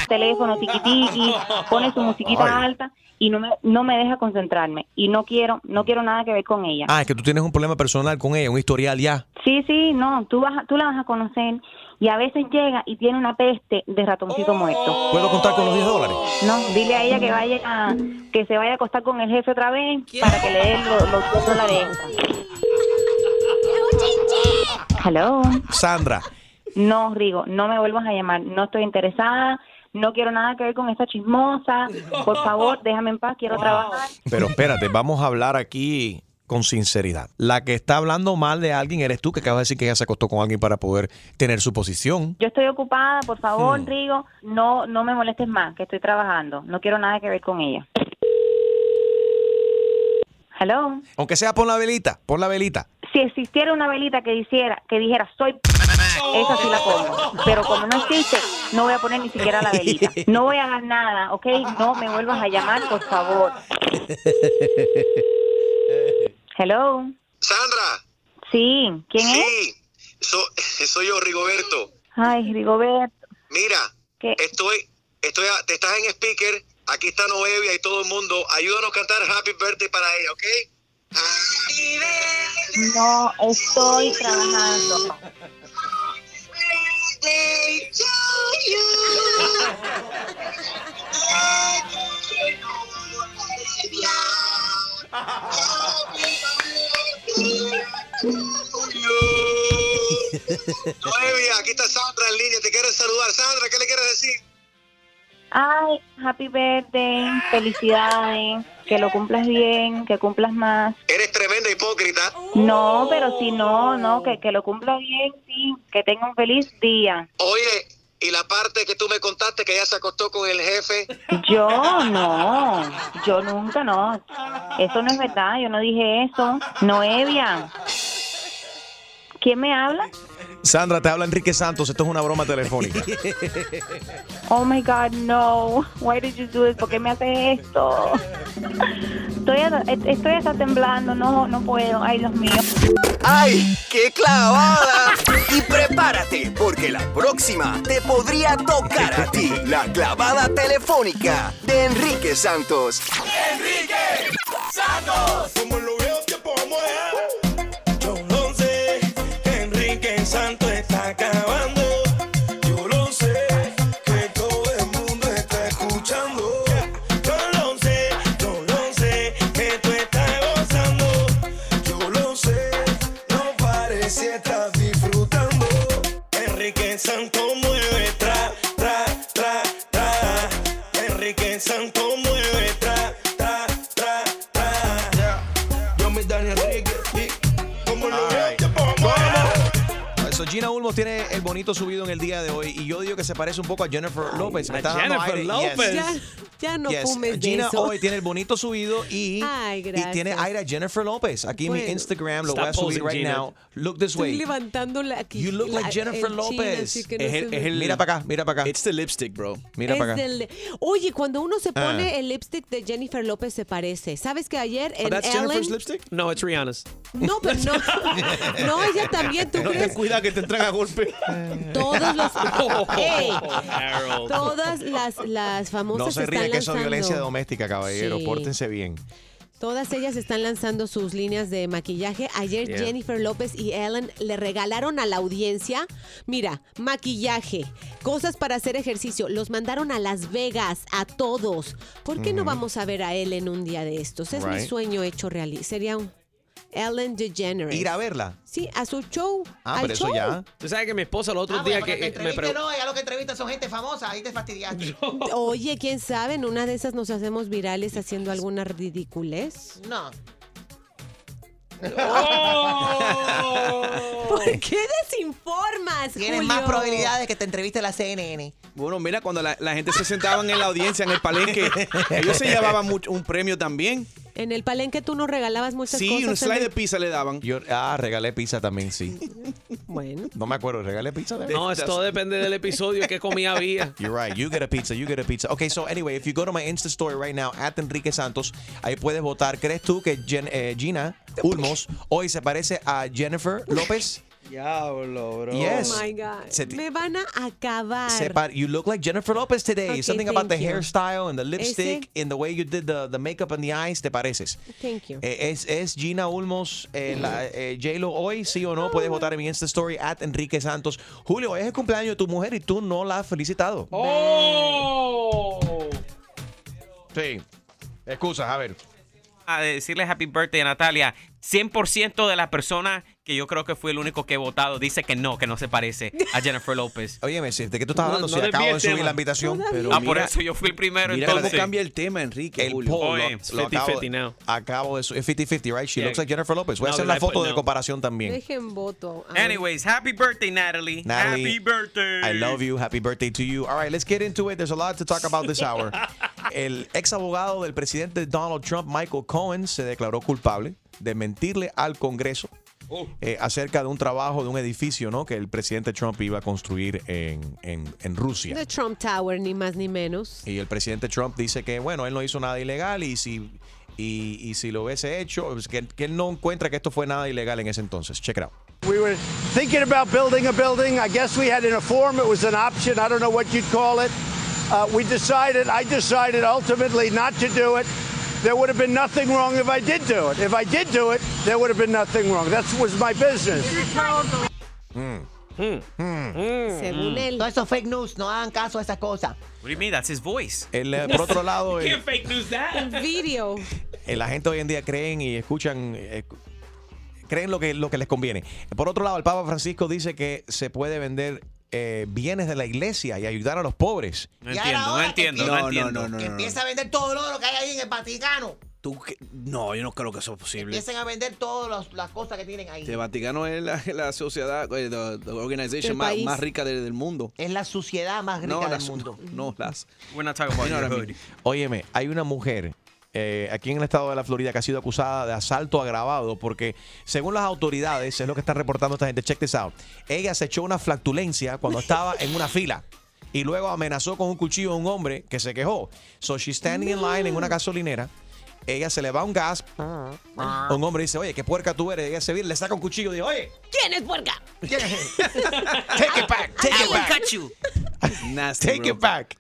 teléfono, tiqui tiqui, pone su musiquita Ay. alta y no me, no me deja concentrarme. Y no quiero, no quiero nada que ver con ella. Ah, es que tú tienes un problema personal con ella, un historial ya. Sí, sí, no, tú, vas a- tú la vas a conocer y a veces llega y tiene una peste de ratoncito muerto. ¿Puedo contar con los 10 dólares? No, dile a ella que vaya a- que se vaya a acostar con el jefe otra vez para que le den los, los 10 dólares. Hello. Sandra, No, Rigo, no me vuelvas a llamar. No estoy interesada. No quiero nada que ver con esa chismosa. Por favor, déjame en paz. Quiero trabajar. pero espérate, vamos a hablar aquí con sinceridad. La que está hablando mal de alguien eres tú, que acabas de decir que ella se acostó con alguien para poder tener su posición. Yo estoy ocupada. Por favor, Hmm. Rigo, no, no me molestes más, que estoy trabajando. No quiero nada que ver con ella. Hello. Aunque sea pon la velita, pon la velita. Si existiera una velita que dijera, que dijera soy esa sí la pongo. Pero como no existe, no voy a poner ni siquiera la velita. No voy a dar nada, ¿ok? No me vuelvas a llamar, por favor. Hello. Sandra. Sí, ¿quién es? Sí, so- soy yo, Rigoberto. Ay, Rigoberto. Mira, ¿Qué? estoy, estoy, a- te estás en speaker, aquí está Noevia y todo el mundo. Ayúdanos a cantar Happy Birthday para ella, ¿ok? No, estoy trabajando. Noevia, aquí está Sandra en línea, te quiero saludar. Sandra, ¿qué le quieres decir? Ay, happy birthday, felicidades, que lo cumplas bien, que cumplas más. Eres tremenda hipócrita. No, pero si no, no, que, que lo cumpla bien, sí, que tenga un feliz día. Oye, y la parte que tú me contaste que ella se acostó con el jefe. Yo no, yo nunca no. Eso no es verdad, yo no dije eso. Noevia. ¿Quién me habla? Sandra, te habla Enrique Santos, esto es una broma telefónica. Oh my God, no. Why did you do this? ¿Por qué me haces esto? Estoy hasta, estoy hasta temblando, no, no puedo. Ay, Dios mío. ¡Ay, qué clavada! Y prepárate, porque la próxima te podría tocar a ti. La clavada telefónica de Enrique Santos. Enrique Santos. El bonito subido en el día de hoy y yo digo que se parece un poco a Jennifer López. Está dando Jennifer aire. López. Yes. Ya, ya no Yes. fumes de Gina eso. hoy tiene el bonito subido y, Ay, y tiene aire a Jennifer López. Aquí en mi Bueno. Instagram lo voy a subir right Gina. now. Look this Estoy way. levantando la aquí. You look la- like Jennifer López. no Mira para acá, mira para acá. It's the lipstick, bro. Mira para acá. del- Oye, cuando uno se pone Ah. el lipstick de Jennifer López se parece. ¿Sabes que ayer Oh, en that's Ellen? Jennifer's lipstick? No, it's Rihanna's. No, pero no. No, ella también, ¿tú No ten crees? cuidado que te entran a golpe. Todos los Ey, Harold. todas las las famosas No se están ríe que eso es lanzando. violencia doméstica, caballero. Sí. Pórtense bien. Todas ellas están lanzando sus líneas de maquillaje. Ayer Yeah. Jennifer López y Ellen le regalaron a la audiencia, mira, maquillaje, cosas para hacer ejercicio. Los mandaron a Las Vegas a todos. ¿Por qué no vamos a ver a Ellen un día de estos? Es mi Right. sueño hecho realidad. Sería un Ellen DeGeneres. Ir a verla. Sí, a su show. Ah, al pero eso ya. Tú sabes que mi esposa los otros Ah, días bueno, que que eh, te me preguntó. no, ya lo que entrevistas son gente famosa, ahí te fastidiaste. Oye, quién sabe, en una de esas nos hacemos virales haciendo alguna ridiculez. No. ¿Por qué desinformas? Tienes Julio? más probabilidades que te entreviste la CNN. Bueno, mira, cuando la, la gente se sentaban en la audiencia, en el palenque, ellos se llevaban mucho- un premio también. En el palenque tú nos regalabas muchas Sí, cosas. un slide de pizza le daban. Yo, ah, regalé pizza también, sí. Bueno. No me acuerdo, regalé pizza. de- No, esto depende del episodio que comida había. You're right. You get a pizza. You get a pizza. Okay, so anyway, if you go to my Insta story right now, at Enrique Santos, ahí puedes votar. ¿Crees tú que Jen- eh, Gina Ulmos hoy se parece a Jennifer López? Diablo, bro. Yes. Oh my God. Se Me van a acabar. You look like Jennifer Lopez today. Okay, Something about the you. hairstyle and the lipstick Ese- and the way you did the, the makeup and the eyes. ¿Te pareces? Thank you. Eh, ¿Es, es Gina Ulmos eh, la, eh, J-Lo hoy? ¿Sí o no? Puedes votar en mi Insta Story at Enrique Santos. Julio, es el cumpleaños de tu mujer y tú no la has felicitado. ¡Oh! Sí. Excusas, a ver. A decirle happy birthday a Natalia. 100% de las personas que yo creo que fui el único que he votado dice que no, que no se parece a Jennifer López. Oye, me ¿de qué tú estás No, hablando? no si desvíe acabo de subir tema. la invitación. Pero ah, por eso yo fui el primero. Mira cómo entonces. cambia el tema, Enrique. El Julio. poll Oye, lo, lo acabo, 50-50 now. acabo de su- es 50-50, right? She Yeah. looks like Jennifer Lopez. Voy a No, hacer la foto de no. comparación también. Dejen voto. Anyways, happy birthday, Natalie. Natalie, happy birthday. I love you. Happy birthday to you. All right, let's get into it. There's a lot to talk about this hour. El ex abogado del presidente Donald Trump, Michael Cohen, se declaró culpable de mentirle al Congreso eh, acerca de un trabajo de un edificio ¿no? que el presidente Trump iba a construir en, en- en Rusia. The Trump Tower, ni más ni menos. Y el presidente Trump dice que, bueno, él no hizo nada ilegal y si, y, y si lo hubiese hecho, pues, que, que él no encuentra que esto fue nada ilegal en ese entonces. Check it out. We were thinking about building a building. I guess we had in a form, it was an option. I don't know what you'd call it. Uh, we decided, I decided ultimately not to do it. There would have been nothing wrong if I did do it. If I did do it, there would have been nothing wrong. That was my business. Según él. Todo eso fake news, no hagan caso a esas cosas. What do you mean? That's his voice. El, eh, por otro lado, el- Can't fake news that. Video. eh, la gente hoy en día creen y escuchan, eh, creen lo que, lo que les conviene. Por otro lado, el Papa Francisco dice que se puede vender eh, bienes de la iglesia y ayudar a los pobres. No entiendo, no entiendo, no, No, no, entiendo. no, no, Que no. empiece a vender todo el oro que hay ahí en el Vaticano. Tú No, yo no creo que eso es posible. Empiecen a vender todas las cosas que tienen ahí. El Vaticano es la, la sociedad, eh, the organization Del más, rica del, del mundo. Es la suciedad más rica No, del las, mundo. no, las. We're not talking about. Óyeme, hay una mujer eh, aquí en el estado de la Florida que ha sido acusada de asalto agravado porque, según las autoridades, es lo que está reportando esta gente, check this out, ella se echó una flatulencia cuando estaba en una fila y luego amenazó con un cuchillo a un hombre que se quejó. So she's standing in line en una gasolinera. Ella se le va un gas. Un hombre dice, oye, qué puerca tú eres. Ella se viene, le saca un cuchillo y dice, oye, ¿Quién es puerca? take it back, take I it will back, cut you. Nasty, take bro. it back.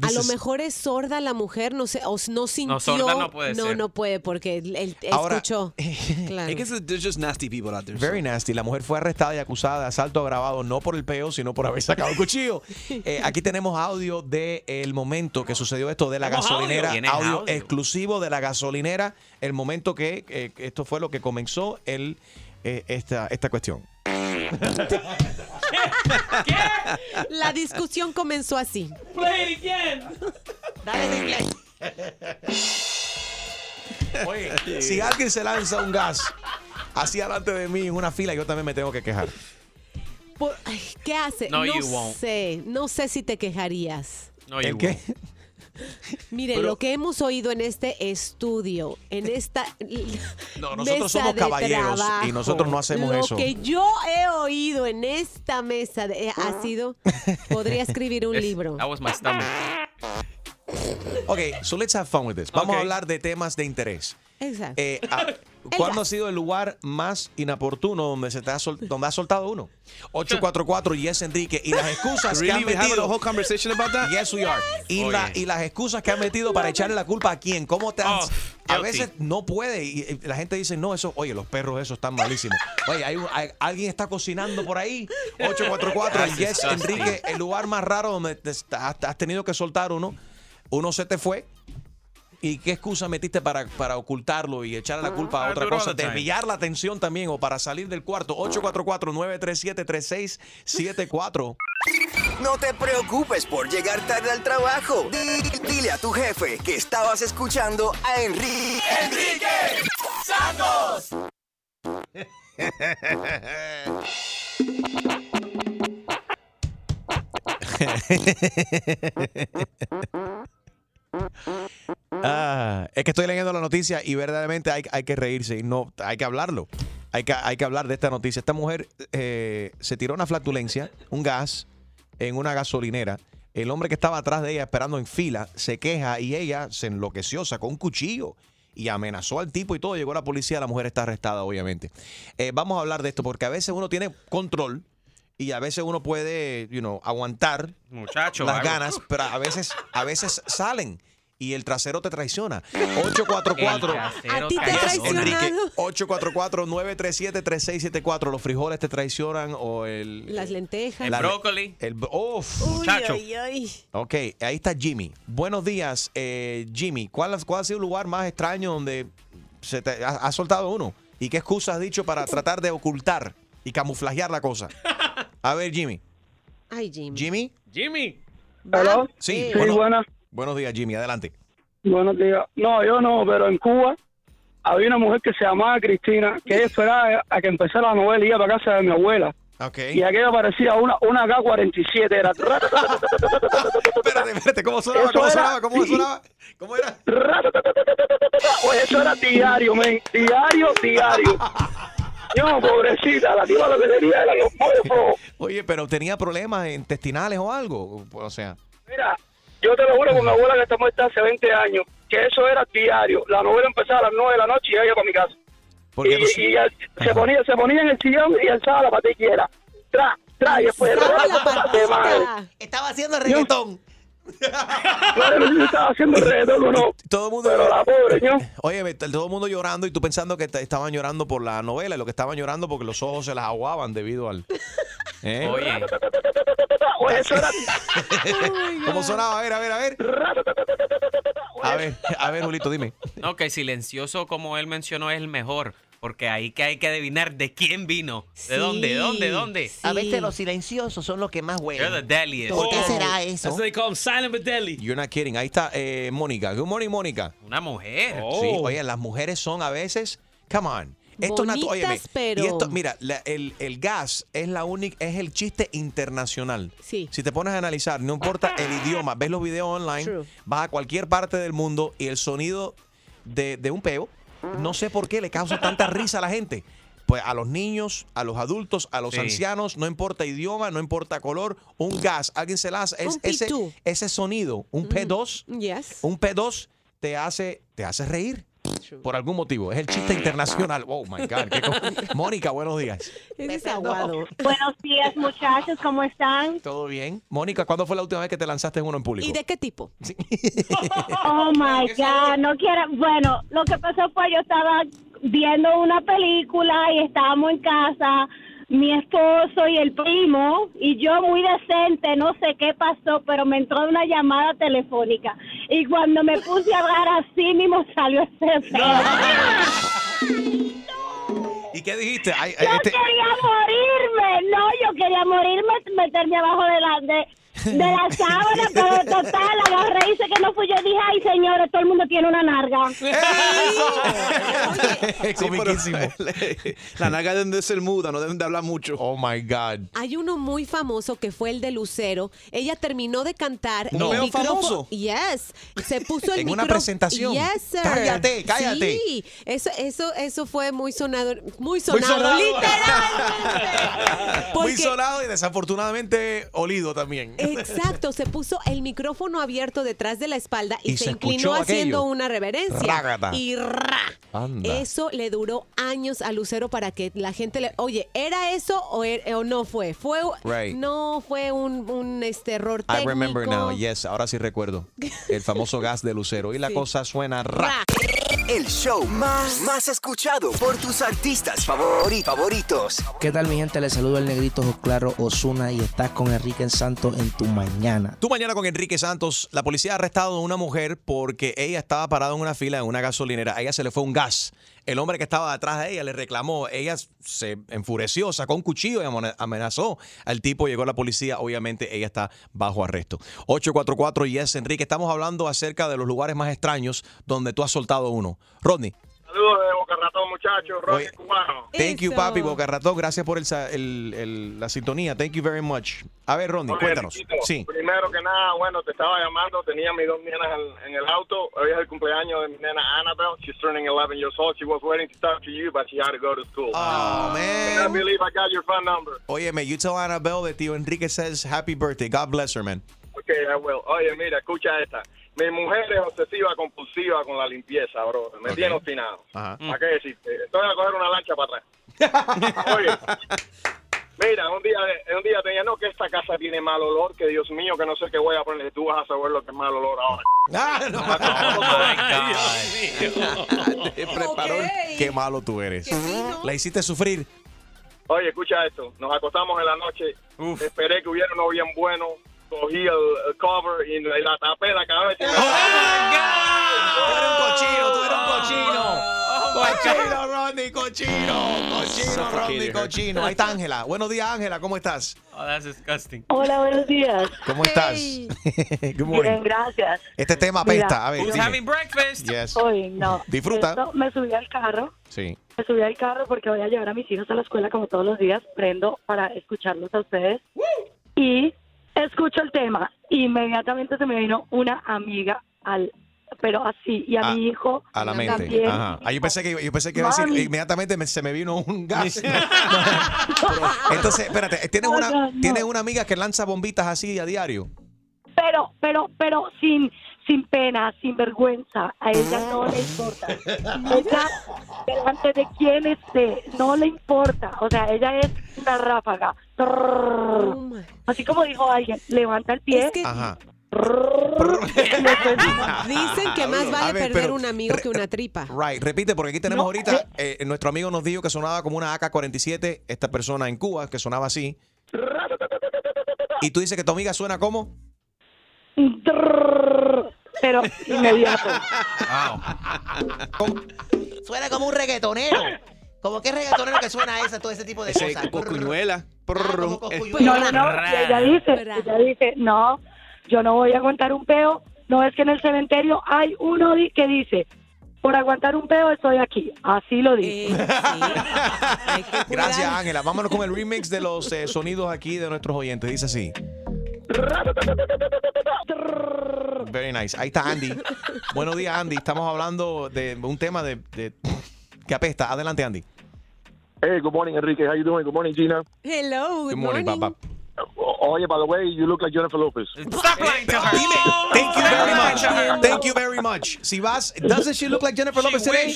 A lo is- mejor es sorda la mujer, no sé, o no sintió. sorda no puede no, ser. no puede porque él, él Ahora- escuchó. Claro. I guess there's just nasty people out there. Very nasty. La mujer fue arrestada y acusada de asalto agravado, no por el peo, sino por haber sacado el cuchillo. Eh, aquí tenemos audio del el momento que sucedió esto de la ¿Tenemos gasolinera. audio? ¿Tienes Audio, audio? exclusivo de la gasolinera. El momento que eh, esto fue lo que comenzó el, eh, esta, esta cuestión. La discusión comenzó así. Play it again. Dale. Oye, si alguien se lanza un gas así delante de mí en una fila, yo también me tengo que quejar. Por- ay, ¿Qué hace? No, you won't. sé, no sé si te quejarías. No, you ¿El qué? won't. Miren, Pero- lo que hemos oído en este estudio, en esta No, nosotros mesa somos de caballeros y nosotros no hacemos lo eso. que yo he oído en esta mesa de- eh, ha sido, podría escribir un Es- libro. That was my stomach. Ok, so let's have fun with this. Vamos a hablar de temas de interés. Exacto. Eh, ah, ¿Cuándo ha sido el lugar más inoportuno donde se te ha, sol- donde ha soltado uno? 844 Yes Enrique. Y las excusas que Really? han metido. whole conversation about that? Yes, we are. Y, la- y las excusas que han metido para echarle la culpa a quién. ¿Cómo te han- Oh, a veces no puede. Y, y la gente dice, no, eso, oye, los perros esos están malísimos. Oye, hay un- hay- alguien está cocinando por ahí. 844 That's Yes disgusting. Enrique. El lugar más raro donde te- has, has tenido que soltar uno. Uno se te fue. ¿Y qué excusa metiste para, para ocultarlo y echarle la culpa a I otra cosa? Desviar la atención también o para salir del cuarto. 844-937-3674. No te preocupes por llegar tarde al trabajo. Di- dile a tu jefe que estabas escuchando a Enrique. ¡Enrique Santos! Ah, es que estoy leyendo la noticia y verdaderamente hay, hay que reírse y no hay que hablarlo. Hay que, hay que hablar de esta noticia. Esta mujer eh, se tiró una flatulencia, un gas, en una gasolinera. El hombre que estaba atrás de ella esperando en fila se queja y ella se enloqueció, sacó un cuchillo y amenazó al tipo y todo. Llegó la policía, la mujer está arrestada, obviamente. Eh, vamos a hablar de esto porque a veces uno tiene control y a veces uno puede, you know, aguantar Muchacho, las algo. ganas, pero a veces, a veces salen y el trasero te traiciona. 844 El trasero ¿A ti te ha traicionado? Enrique, 844-937-3674. Los frijoles te traicionan o el... Las lentejas. la- brócoli. El, uf. Uy, muchacho. ay, ay. Ok, ahí está Jimmy. Buenos días, eh, Jimmy. ¿Cuál, ha- ¿Cuál ha sido el lugar más extraño donde se te ha, ha soltado uno? ¿Y qué excusa has dicho para tratar de ocultar y camuflajear la cosa? A ver, Jimmy. Ay, Jimmy. Jimmy. Jimmy. ¿Aló? Sí, Sí, bueno- buenas. Buenos días, Jimmy. Adelante. Buenos días. No, yo no, pero en Cuba había una mujer que se llamaba Cristina, que ella esperaba a que empezara la novela y iba para casa de mi abuela. Ok. Y aquella parecía una, una K-47, era... espérate, espérate, ¿cómo sonaba? Eso ¿Cómo era- sonaba? ¿Cómo sonaba? ¿Cómo era? Oye, eso era diario, men, diario, diario. No, pobrecita, la tipa lo que tenía era los mofos. Oye, pero tenía problemas intestinales o algo. O sea, Mira, yo te lo juro con mi abuela que está muerta hace 20 años, que eso era diario. La novela empezaba a las 9 de la noche y ella iba para mi casa. porque y, no sé- y ella se ponía, se ponía en el sillón y alzaba la pata izquierda. Tra, tra, y después Alzaba la. Estaba haciendo reggaetón. Claro, estaba haciendo no. todo el mundo. Pero la pobre, ¿no? Oye, todo el mundo llorando y tú pensando que te- estaban llorando por la novela y lo que estaban llorando porque los ojos se las aguaban debido al. ¿Eh? Oye, Oye, eso era... ¿Cómo sonaba? A ver, a ver, a ver. A ver, a ver, Julito, dime. no, que silencioso, como él mencionó, es el mejor. Porque ahí que hay que adivinar de quién vino. ¿De Sí, dónde? ¿De dónde? ¿De dónde? sí. A veces los silenciosos son los que más You're the huelen. deadliest. ¿Por qué Oh. será eso? That's what they call 'em, silent but deadly. You're not kidding. Ahí está eh, Mónica. Good morning, Mónica. Una mujer. Oh. Sí, oye, las mujeres son a veces. Come on. Esto Bonitas, óyeme, pero- Y esto, mira, la- el, el gas es la única, es el chiste internacional. Sí. Si te pones a analizar, no importa el idioma, ves los videos online, True. vas a cualquier parte del mundo y el sonido de, de un peo, no sé por qué le causa tanta risa a la gente. Pues a los niños, a los adultos, a los Sí. ancianos, no importa idioma, no importa color, un gas, alguien se la hace, es Un ese, ese sonido, un P2, Yes. un P2 te hace, te hace reír. Por algún motivo. Es el chiste internacional. Oh my God. qué Mónica, buenos días. Ese es aguado. Buenos días, muchachos, ¿cómo están? ¿Todo bien? Mónica, ¿cuándo fue la última vez que te lanzaste en uno en público? ¿Y de qué tipo? Oh my God, no quiero. Bueno, lo que pasó fue yo estaba viendo una película y estábamos en casa, mi esposo y el primo, y yo muy decente, no sé qué pasó, pero me entró una llamada telefónica. Y cuando me puse a hablar así mismo salió ese. ¿Y qué dijiste? Ay, Yo este- quería morirme, no, yo quería morirme, meterme abajo de la, de, de la sábana, pero total, agarré y hice que no fui yo, dije, ay señores, todo el mundo tiene una narga. Comiquísimo. La naga deben de ser muda, no deben de hablar mucho. Oh my God. Hay uno muy famoso que fue el de Lucero. Ella terminó de cantar. No. el ¿Veo micrófono- famoso? Yes. Se puso el En una presentación. Yes, sir. Cállate, cállate. Sí. Eso, eso, eso fue muy sonado. Muy sonado. sonado. Literal. Muy Porque- sonado y desafortunadamente olido también. Exacto, se puso el micrófono abierto detrás de la espalda y, Y se, se inclinó haciendo aquello. una reverencia. Rágata. Y ra. Anda. Eso le duró años a Lucero para que la gente le, oye, ¿era eso o, er- o no fue? Fue Right. no fue un, un, este error I técnico. remember now, yes, ahora sí recuerdo. El famoso gas de Lucero. Y la Sí. cosa suena ra. El show más, más escuchado por tus artistas favori- favoritos. ¿Qué tal mi gente? Les saludo el negrito Claro Osuna y estás con Enrique Santos en tu mañana. Tú mañana con Enrique Santos, la policía ha arrestado a una mujer porque ella estaba parada en una fila en una gasolinera. A ella se le fue un gas. El hombre que estaba detrás de ella le reclamó. Ella se enfureció, sacó un cuchillo y amenazó al tipo. Llegó la policía. Obviamente ella está bajo arresto. 844 Yes, Enrique. Estamos hablando acerca de los lugares más extraños donde tú has soltado uno. Rodney. Saludos de Boca Ratón, muchachos. Rocky Cubano. Thank you, papi, Boca Ratón. Gracias por el, sa- el- el- la sintonía. Thank you very much. A ver, Oye, cuéntanos. Riquito, Sí. Primero que nada, bueno, te estaba llamando. Tenía mis dos nenas en, en el auto. Hoy es el cumpleaños de mi nena Annabelle. She's turning 11 years old. She was waiting to talk to you, but she had to go to school. Oh, man. I believe I got your phone number? Óyeme, you tell Annabelle that tío Enrique says happy birthday. God bless her, man. Okay, I will. Oye, mira, escucha esta. Mi mujer es obsesiva, compulsiva con la limpieza, bro. Me Ok. tiene obstinado. Ajá. ¿Para qué decirte? Estoy a coger una lancha para atrás. Oye, mira, un día, un día tenía, no, que esta casa tiene mal olor, que Dios mío, que no sé qué voy a poner. Tú vas a saber lo que es mal olor ahora. Te preparó el- Qué malo tú eres. La hiciste sufrir. Oye, escucha esto. Nos acostamos en la noche. Esperé que hubiera uno bien bueno. Cogí el, el cover y la, la tapé la cabeza. Tú eres un cochino, tú eres un cochino. Cochino, Rodney, cochino. Cochino, Rodney, cochino. Ahí está Ángela. Buenos días, Ángela. ¿Cómo estás? Oh, that's disgusting. Hola, buenos días. ¿Cómo estás? Good morning. Bien, gracias. Este tema apesta. A ver, having breakfast? Yes. Hoy no. Disfruta. Esto, me subí al carro. Sí. Me subí al carro porque voy a llevar a mis hijos a la escuela como todos los días. Prendo para escucharlos a ustedes. Y escucho el tema. Inmediatamente se me vino una amiga al pero así y a Ah, mi hijo A la mente. también. Ajá. Ah, yo pensé que, yo pensé que iba a decir, inmediatamente me- se me vino un gas. Entonces, espérate, ¿tienes No, una, no. ¿tienes una amiga que lanza bombitas así a diario? Pero, pero, pero sin, sin pena, sin vergüenza. A ella no le importa. Ella, delante de quien esté, no le importa. O sea, ella es una ráfaga. Trrr. Así como dijo alguien, levanta el pie. Ajá. Dicen que más vale ver, perder pero- un amigo que una tripa. Right, repite, porque aquí tenemos No, ahorita, eh, nuestro amigo nos dijo que sonaba como una AK-47, esta persona en Cuba, que sonaba así. Y tú dices que tu amiga suena como... Pero inmediato. Suena como un reggaetonero. Como que reggaetonero que suena esa, todo ese tipo de Ese cosas. cocuñuela. No, no, no. y ella dice, ella dice, no, yo no voy a aguantar un peo. No es que en el cementerio hay uno que dice, por aguantar un peo estoy aquí. Así lo dice. Gracias, Ángela. Vámonos con el remix de los eh, sonidos aquí de nuestros oyentes. Dice así. Very nice. Ahí está Andy. Buenos días, Andy. Estamos hablando de un tema de, de- que apesta. Adelante, Andy. Hey, good morning, Enrique. How you doing? Good morning, Gina. Hello, Good morning, papá. Oh, yeah, by the way, you look like Jennifer Lopez. Stop lying to her. Thank you very much. Thank you very much. Si vas, doesn't she look like Jennifer Lopez today?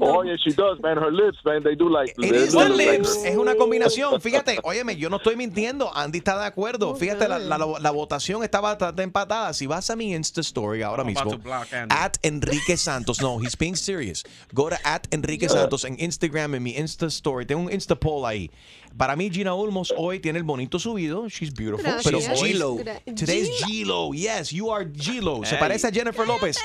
Oh, yeah, she does, man. Her lips, man, they do like. It is like lips. her. Es una combinación. Fíjate, óyeme, yo no estoy mintiendo. Andy está de acuerdo. Fíjate, la, la- la votación está bastante empatada. Si vas a mi Insta Story ahora mismo, at Enrique Santos. No, he's being serious. Go to at Enrique Santos en Instagram, en mi Insta Story. Tengo un Insta poll ahí. Para mí, Gina Ulmos hoy tiene el bonito subido. She's beautiful. Gracias. Pero She's hoy, G-Lo. Today's G-Lo. Yes, you are G-Lo. Se parece a Jennifer López.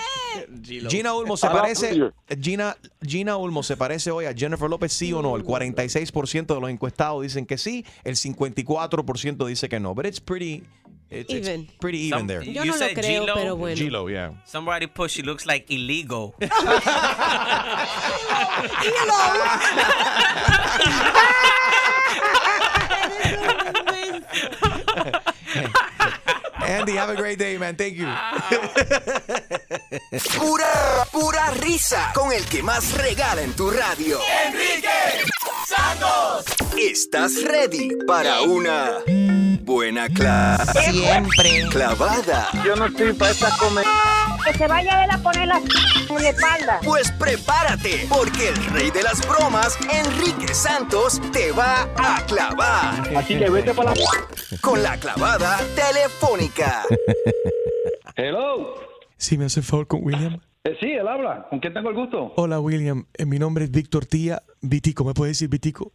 Gina Ulmos se parece. Gina, Gina Ulmos se parece hoy a Jennifer López, sí o no. El 46% de los encuestados dicen que sí, el 54% dice que no. But it's pretty, it's, it's Even. pretty even Some- there. Yo you no lo said creo, G-Lo? pero bueno. G-Lo, yeah. Somebody push. She looks like illegal. Andy, have a great day, man. Thank you. Pura, pura risa con el que más regala en tu radio. Enrique Santos. ¿Estás ready para una buena cla Siempre. clavada? Yo no estoy para esta comer. Que se vaya a él a poner la en la espalda. Pues prepárate, porque el rey de las bromas, Enrique Santos, te va a clavar. Así que vete para la... Con la clavada telefónica. Hello. Sí, me hace el favor con William. Eh, sí, él habla. ¿Con quién tengo el gusto? Hola, William. Eh, mi nombre es Víctor Tía Vitico. ¿Me puedes decir Vitico?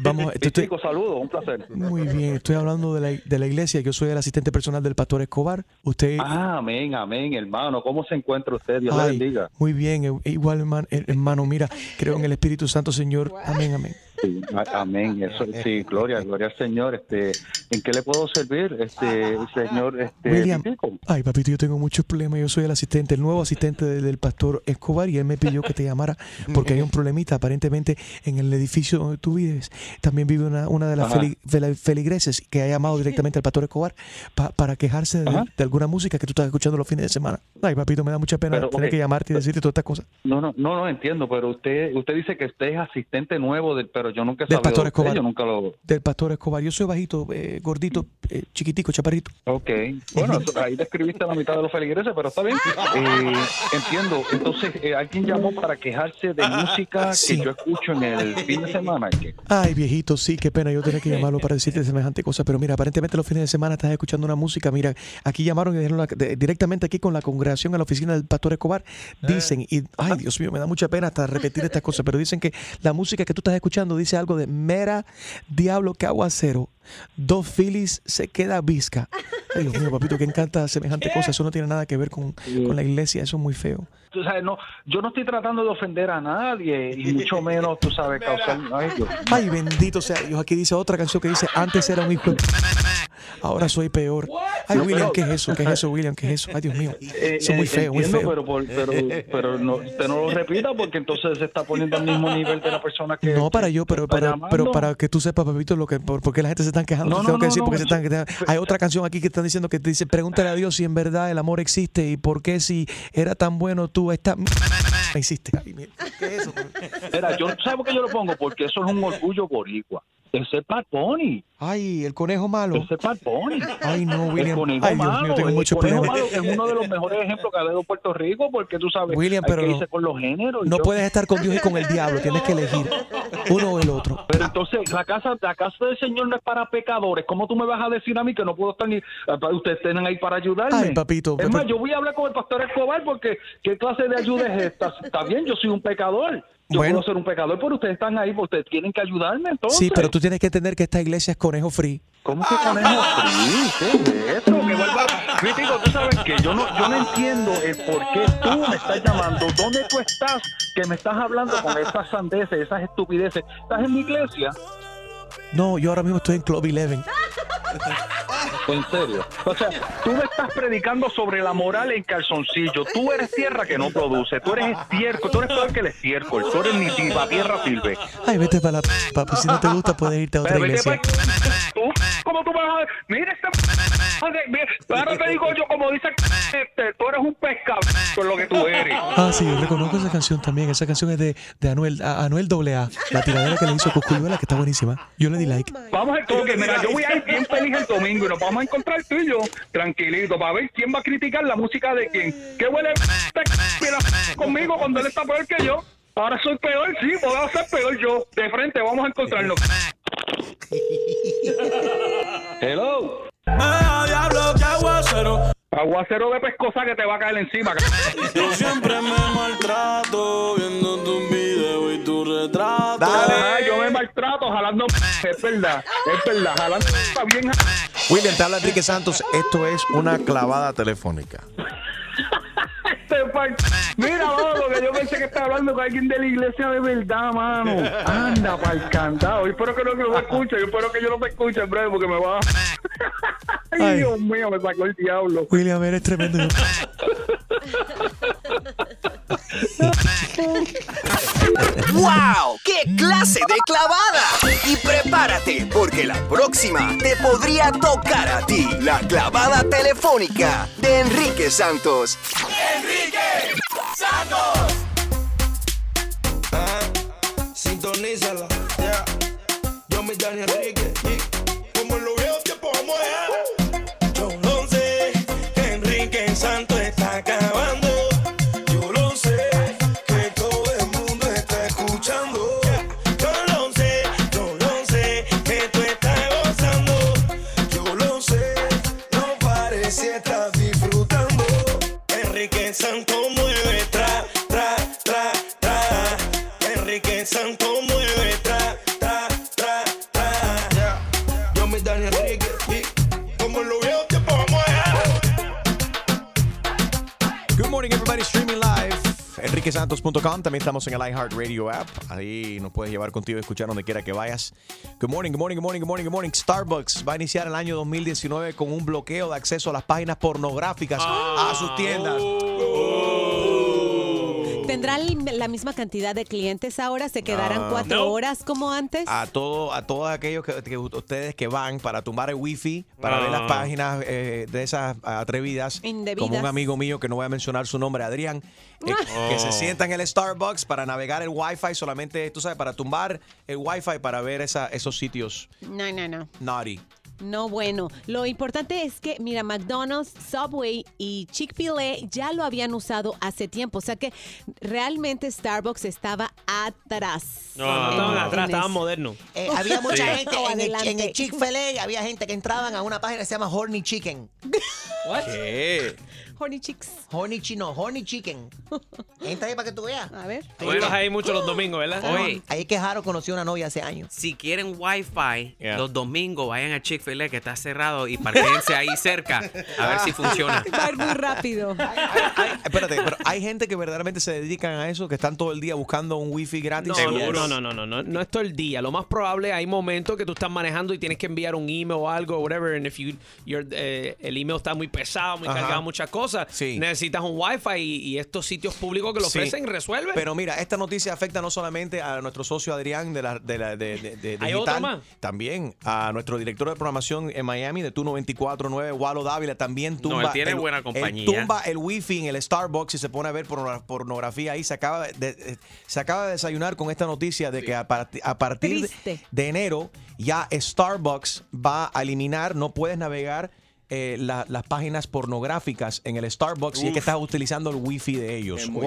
Vamos, te estoy- Vitico, saludos, un placer. Muy bien, estoy hablando de la, de la iglesia. Yo soy el asistente personal del pastor Escobar. Usted. Ah, amén, amén, hermano. ¿Cómo se encuentra usted? Dios le bendiga. muy bien, eh, igual hermano, eh, hermano, mira, creo en el Espíritu Santo, Señor. Amén, amén. Sí, amén. Eso, sí, gloria, gloria al Señor. Este, ¿En qué le puedo servir, este señor? Este, William, ay papito, yo tengo muchos problemas. Yo soy el asistente, el nuevo asistente de- del pastor Escobar y él me pidió que te llamara porque hay un problemita aparentemente en el edificio donde tú vives. También vive una, una de las feligreses que ha llamado directamente al pastor Escobar pa- para quejarse de, alguna música que tú estás escuchando los fines de semana. Ay papito, me da mucha pena Pero, tener que llamarte y decirte todas estas cosas. No, no, no, no entiendo, pero usted usted dice que usted es asistente nuevo, del, pero yo nunca he Del pastor usted, Escobar. yo nunca lo... Del pastor Escobar. Yo soy bajito, eh, gordito, eh, chiquitico, chaparrito. Ok, bueno, ahí describiste la mitad de los feligreses, pero está bien. Eh, entiendo, entonces eh, alguien llamó para quejarse de música Sí. que yo escucho en el fin de semana. Ay, viejito, sí, qué pena yo tener que llamarlo para decirte semejante cosa, pero mira, aparentemente los fines de semana estás escuchando una música, mira, aquí llamaron y dijeron la- de- directamente aquí con la congregación a la oficina del pastor Escobar, dicen, y ay Dios mío, me da mucha pena hasta repetir estas cosas, pero dicen que la música que tú estás escuchando dice algo de mera diablo que aguacero, dos filis se queda visca. Ay Dios mío, papito, que encanta semejante cosa, eso no tiene nada que ver con, con la iglesia, eso es muy feo. Tú sabes, no, yo no estoy tratando de ofender a nadie y mucho menos, tú sabes, causar... Ay, Dios. Ay, bendito sea Dios. Aquí dice otra canción que dice, antes era un hijo. Ahora soy peor. Ay, William, ¿qué es eso? ¿Qué es eso, William? ¿Qué es eso? Ay, Dios mío. Eh, Eso es muy eh, feo, muy feo. Pero, pero, pero no, usted no lo repita porque entonces se está poniendo al mismo nivel de la persona que... No, para yo, pero está para, pero para que tú sepas, papito, lo que, por, por qué la gente se están quejando. No, Te no, tengo que decir no, porque se están quejando. Hay otra canción aquí que están diciendo que te dice, pregúntale a Dios si en verdad el amor existe y por qué si era tan bueno tú esta me hiciste. Ay, mira, ¿Qué es eso? Mira, yo, ¿sabes por qué yo lo pongo? Porque eso es un orgullo boricua. Ese es Bad Bunny. Ay, el conejo malo. Ese es Bad Bunny. Ay, no, William. El Ay, Dios mío, malo, tengo el muchos conejo problemas. malo es uno de los mejores ejemplos que ha dado Puerto Rico porque tú sabes William, hay pero que no- irse con los géneros. No Yo- puedes estar con Dios y con el diablo, tienes que elegir uno o el otro. Pero entonces, la casa, la casa del Señor no es para pecadores. ¿Cómo tú me vas a decir a mí que no puedo estar ni... Ustedes tienen ahí para ayudarme. Ay, papito, Es más, yo voy a hablar con el pastor Escobar porque ¿qué clase de ayuda es esta? Está bien, yo soy un pecador. Yo Bueno. puedo ser un pecador, pero ustedes están ahí porque ustedes tienen que ayudarme entonces. Sí, pero tú tienes que entender que esta iglesia es conejo free. ¿Cómo que conejo free? ¿Qué es eso? Que vuelva... Crítico, tú sabes que yo no, yo no entiendo el por qué tú me estás llamando. ¿Dónde tú estás que me estás hablando con esas sandeces, esas estupideces? ¿Estás en mi iglesia? No, yo ahora mismo estoy en Club 11. En serio. O sea, tú me estás predicando sobre la moral en calzoncillo. Tú eres tierra que no produce. Tú eres estiércol. Tú eres peor que el estiércol. Tú eres ni tiba, tierra sirve. Ay, vete para la papi. Si no te gusta, puedes irte a otra Pero vete iglesia. pa- ¿Tú? ¿Cómo tú vas a...? Mira este... Mira, Ahora te digo yo, como dice... Este, tú eres un pescado con lo que tú eres. Ah, sí, yo reconozco esa canción también. Esa canción es de, de Anuel, a- Anuel AA. La tiradera que le hizo Cosculluela, que está buenísima. Yo le di like. Vamos al toque, mira, yo voy a ir bien feliz el domingo y nos vamos a encontrar tú y yo, tranquilito, para ver quién va a criticar la música de quién. ¿Qué huele mira, conmigo cuando él está peor que yo? Ahora soy peor, sí, puedo ser peor yo. De frente, vamos a encontrarnos. Hello. diablo, que aguacero. Aguacero de pescosa que te va a caer encima. Yo siempre me maltrato viendo tus videos y tu retrato. Ajá, yo me maltrato jalando. Es verdad, es verdad, jalando está bien. William, te habla Enrique Santos. Esto es una clavada telefónica. Mira, mano, lo que yo pensé que estaba hablando con alguien de la iglesia de verdad, mano. Anda, para cantado. Yo espero que no que lo escuche. Yo espero que yo no te escuche en breve porque me va a... Ay, Ay. Dios mío, me sacó el diablo. William, eres tremendo. ¡Wow! ¡Qué clase de clavada! Y prepárate, porque la próxima te podría tocar a ti. La clavada telefónica de Enrique Santos. Enrique Santos. Sintonízala, yeah. Yo me Dani Enrique, EnriqueSantos.com. También estamos en el iHeartRadio app. Ahí nos puedes llevar contigo y escuchar donde quiera que vayas. Good morning, good morning, good morning, good morning, good morning. Starbucks va a iniciar el año 2019 con un bloqueo de acceso a las páginas pornográficas a sus tiendas. ¿Tendrán la misma cantidad de clientes ahora? ¿Se quedarán Ah. cuatro No. horas como antes? a todo a todos aquellos que, que ustedes que van para tumbar el wifi para ver las Ah. páginas eh, de esas atrevidas Indebidas. como un amigo mío que no voy a mencionar su nombre Adrián eh, que se Oh. sienta en el Starbucks para navegar el wifi solamente tú sabes para tumbar el wifi para ver esa, esos sitios No, no, no. naughty No, bueno, lo importante es que, mira, McDonald's, Subway y Chick-fil-A ya lo habían usado hace tiempo, o sea que realmente Starbucks estaba atrás. No, no, estaban atrás, estaban modernos. Eh, había mucha Sí. gente en el, adelante. en el Chick-fil-A, había gente que entraban a una página que se llama Horny Chicken. ¿Qué? Horny Chicks. Horny Chino, Horny Chicken. Entra ahí para que tú veas. A ver. Tú ibas ahí mucho los domingos, ¿verdad? Oye. Ahí es que Jaro conoció una novia hace años. Si quieren Wi-Fi, Yeah. los domingos vayan a Chick-fil-A que está cerrado y parquense ahí cerca a ver si funciona. Va a ir muy rápido. espérate pero hay gente que verdaderamente se dedican a eso que están todo el día buscando un wifi gratis No, no, no, no, no, no, no es todo el día. Lo más probable, hay momentos que tú estás manejando y tienes que enviar un email o algo, whatever, and if you, your, eh, el email está muy pesado, muy Ajá. cargado, muchas cosas, necesitas un wifi y, y estos sitios públicos que lo Sí. ofrecen resuelven. Pero mira, esta noticia afecta no solamente a nuestro socio Adrián de la de, la, de, de- de ¿Hay digital, otro más? también a nuestro director de programación en Miami de Tu 949, Walo Dávila, también tumba. él tiene el- buena él compañía. tumba el wifi en el Starbucks y se pone a ver porno- pornografía ahí. Se acaba de, de- se acaba de desayunar con esta noticia de que a, parti- a partir de enero ya Starbucks va a eliminar, no puedes navegar. Eh, la- las páginas pornográficas en el Starbucks y es que estás utilizando el wifi de ellos. Es muy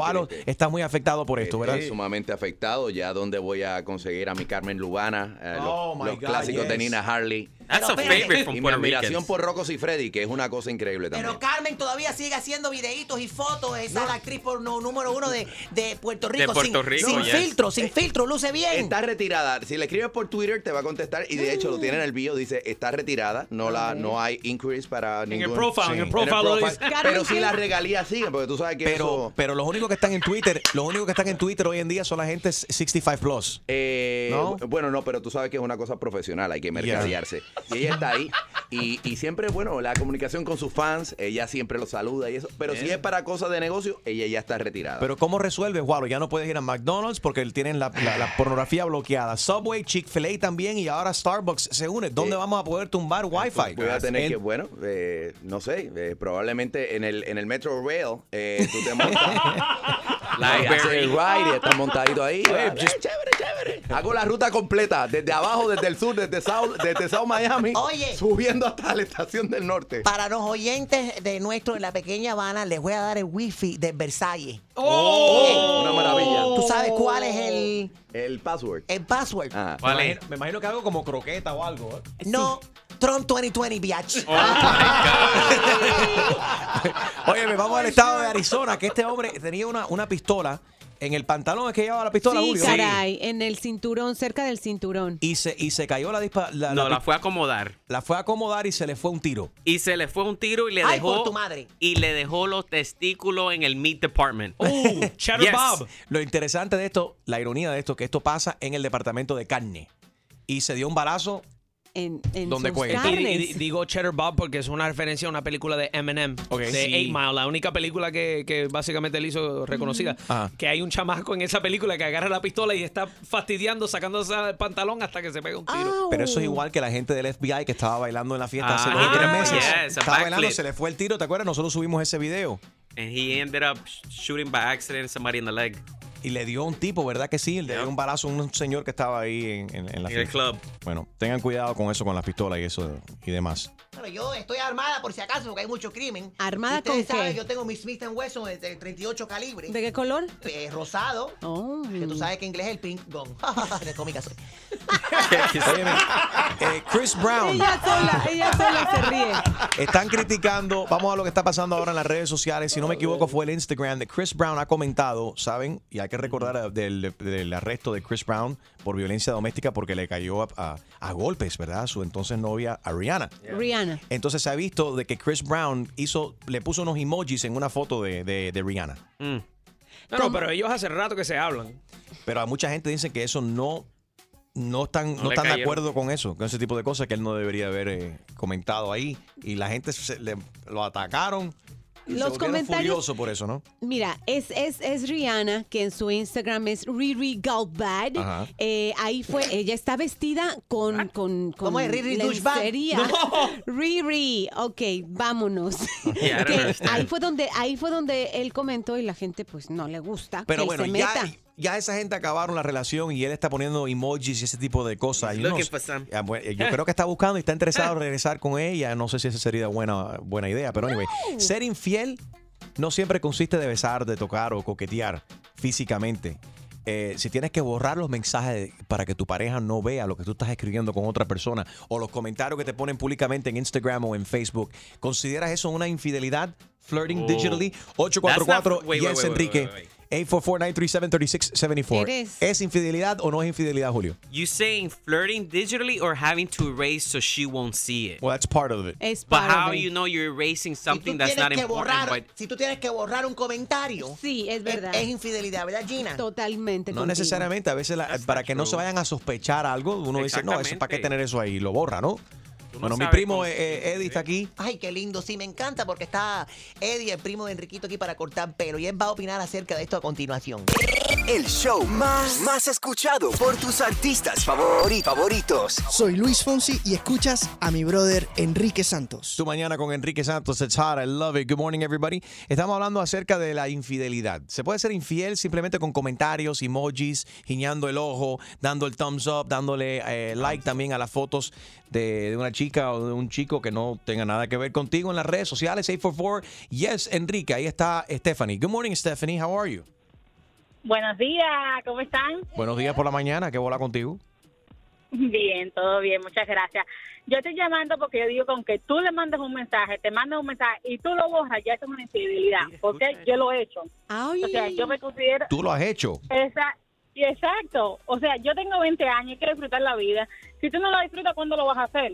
muy afectado por esto, ¿verdad? Estoy sumamente afectado. Ya donde voy a conseguir a mi Carmen Lubana, eh, los- Oh, my los, God, clásicos de. Nina Harley. That's a favorite from y mi admiración por Rocco y Freddy, que es una cosa increíble también. Pero Carmen todavía sigue haciendo videitos y fotos. Esa es la actriz porno número uno de, de Puerto Rico. Puerto sin, Rico, sin yes. filtro, sin filtro, luce bien. Está retirada. Si le escribes por Twitter, te va a contestar. Y de hecho, lo tiene en el bio. Dice, está retirada. No, la, no hay inquiries para el ningún... profile, en el profile lo. Pero sí las regalías siguen, porque tú sabes que Pero, eso... pero los únicos que están en Twitter, los únicos que están en Twitter hoy en día son la gente 65 plus. Eh, ¿No? Bueno, no, pero tú sabes que es una cosa profesional, hay que mercadearse. Y ella está ahí. Y, y siempre, bueno, la comunicación con sus fans, ella siempre los saluda y eso. Pero si es para cosas de negocio, ella ya está retirada. Pero ¿cómo resuelves, Walo? Ya no puedes ir a McDonald's porque tienen la, la- la pornografía bloqueada. Subway, Chick-fil-A también y ahora Starbucks se une. ¿Dónde vamos a poder tumbar Wi-Fi? Voy a tener En- que, bueno, eh, no sé, eh, probablemente en el, en el Metro Rail eh, tú te montas. Haces el ride estás montadito ahí. Chévere, chévere. Hago la ruta completa, desde abajo, desde el sur, desde South, desde South Miami, Oye. subiendo hasta la estación del norte. Para los oyentes de nuestro en la pequeña Habana, les voy a dar el wifi de Versalles. Oh, una maravilla. ¿Tú sabes cuál es el, El password. el password? Ah. me, imagino, me imagino que algo como croqueta o algo. ¿eh? No, Trump 2020, biatch. Oye, me vamos al estado de Arizona, que este hombre tenía una, una pistola en el pantalón. ¿Es que llevaba la pistola, Sí, Julio? caray, en el cinturón, cerca del cinturón. Y se, y se cayó la dispa- la, No, la fue a acomodar. la fue a acomodar y se le fue un tiro. Y se le fue un tiro y le Ay, dejó. por tu madre. Y le dejó los testículos en el meat department. Cheddar Yes. Bob. Lo interesante de esto, la ironía de esto, que esto pasa en el departamento de carne. Y se dio un balazo. En, en ¿Dónde sus cuelga? Y, carnes. y- digo Cheddar Bob porque es una referencia a una película de Eminem, de Sí. 8 Mile, la única película que, que básicamente él hizo reconocida. Ajá. Que hay un chamaco en esa película que agarra la pistola y está fastidiando, sacándose el pantalón hasta que se pega un tiro. Pero eso es igual que la gente del FBI que estaba bailando en la fiesta hace Ah, dos o tres meses. yes, a estaba bailando, backflip. se le fue el tiro, ¿te acuerdas? Nosotros subimos ese video. And he ended up shooting by accident somebody in the leg. Y le dio un tipo, ¿verdad que sí? Le dio un balazo a un señor que estaba ahí en, en- en la En el fiesta. club. Bueno, tengan cuidado con eso, con las pistolas y eso y demás. Bueno, yo estoy armada por si acaso, porque hay mucho crimen. ¿Armada ustedes con qué? Yo tengo mi Smith Wesson de de 38 calibre. ¿De qué color? Eh, rosado. Oh. Que tú sabes que en inglés es el pink gun. Qué cómica soy. Óyeme, eh, Chris Brown. Ella sola, ella sola se ríe. Están criticando, vamos a lo que está pasando ahora en las redes sociales. Si no me equivoco, fue el Instagram de Chris Brown. Ha comentado, ¿saben? Y hay que recordar del, del arresto de Chris Brown por violencia doméstica porque le cayó a, a- a golpes, ¿verdad? A su entonces novia, a Rihanna. Rihanna. Entonces se ha visto de que Chris Brown hizo, le puso unos emojis en una foto de, de- de Rihanna. Mm. No, no, pero ellos hace rato que se hablan. Pero a mucha gente dice que eso no, no están, no están de acuerdo con eso, con ese tipo de cosas que él no debería haber eh, comentado ahí. Y la gente se- le- lo atacaron. Los comentarios- furiosos por eso, ¿no? Mira, es, es, es Rihanna, que en su Instagram es Riri Galbad. Ajá. Eh, ahí fue, ella está vestida con, con, con ¿Cómo es? Riri Douchebag? lencería. Riri, ok, vámonos. Que ahí fue donde, ahí fue donde él comentó y la gente pues no le gusta Pero que bueno, se meta. ya esa gente acabaron la relación y él está poniendo emojis y ese tipo de cosas. Y Looking no- for some. Ah, yo creo que está buscando y está interesado en regresar con ella. No sé si esa sería buena, buena idea, pero anyway, ser infiel no siempre consiste de besar, de tocar o coquetear físicamente. Eh, si tienes que borrar los mensajes para que tu pareja no vea lo que tú estás escribiendo con otra persona o los comentarios que te ponen públicamente en Instagram o en Facebook, ¿consideras eso una infidelidad? Flirting Oh. digitally. That's 844 not- wait, wait, Yes wait, Enrique. wait, wait. 844-937-3674. It is. ¿Es infidelidad o no es infidelidad, Julio? You saying flirting digitally or having to erase so she won't see it? Well, that's part of it. Es But part how of it. you know you're erasing Si something that's tienes not important? borrar, But si tú tienes que borrar un comentario, sí, es verdad. Es, infidelidad, ¿verdad, Gina? Totalmente. No necesariamente. A veces, la- para que no se vayan a sospechar algo, uno dice, no, eso para qué tener eso ahí. Lo borra, ¿no? Bueno, mi primo cómo- eh, eh, Eddie está aquí. Ay, qué lindo, sí, me encanta porque está Eddie, el primo de Enriquito, aquí para cortar pelo y él va a opinar acerca de esto a continuación. El show más, más escuchado por tus artistas favori- favoritos. Soy Luis Fonsi y escuchas a mi brother Enrique Santos. Tu mañana con Enrique Santos. It's hot. I love it. Good morning, everybody. Estamos hablando acerca de la infidelidad. Se puede ser infiel simplemente con comentarios, emojis, guiñando el ojo, dando el thumbs up, dándole eh, like también a las fotos de, de una chica o de un chico que no tenga nada que ver contigo en las redes sociales. 844 Yes, Enrique. Ahí está Stephanie. Good morning, Stephanie. How are you? Buenos días, ¿cómo están? Buenos días por la mañana. ¿Qué bola contigo? Bien, todo bien, muchas gracias. Yo estoy llamando porque yo digo que aunque tú le mandes un mensaje, te mandas un mensaje y tú lo borras, ya es una infidelidad, porque yo lo he hecho. O sea, yo me considero... Tú lo has hecho. Esa- y exacto, o sea, yo tengo 20 años y quiero disfrutar la vida. Si tú no la disfrutas, ¿cuándo lo vas a hacer?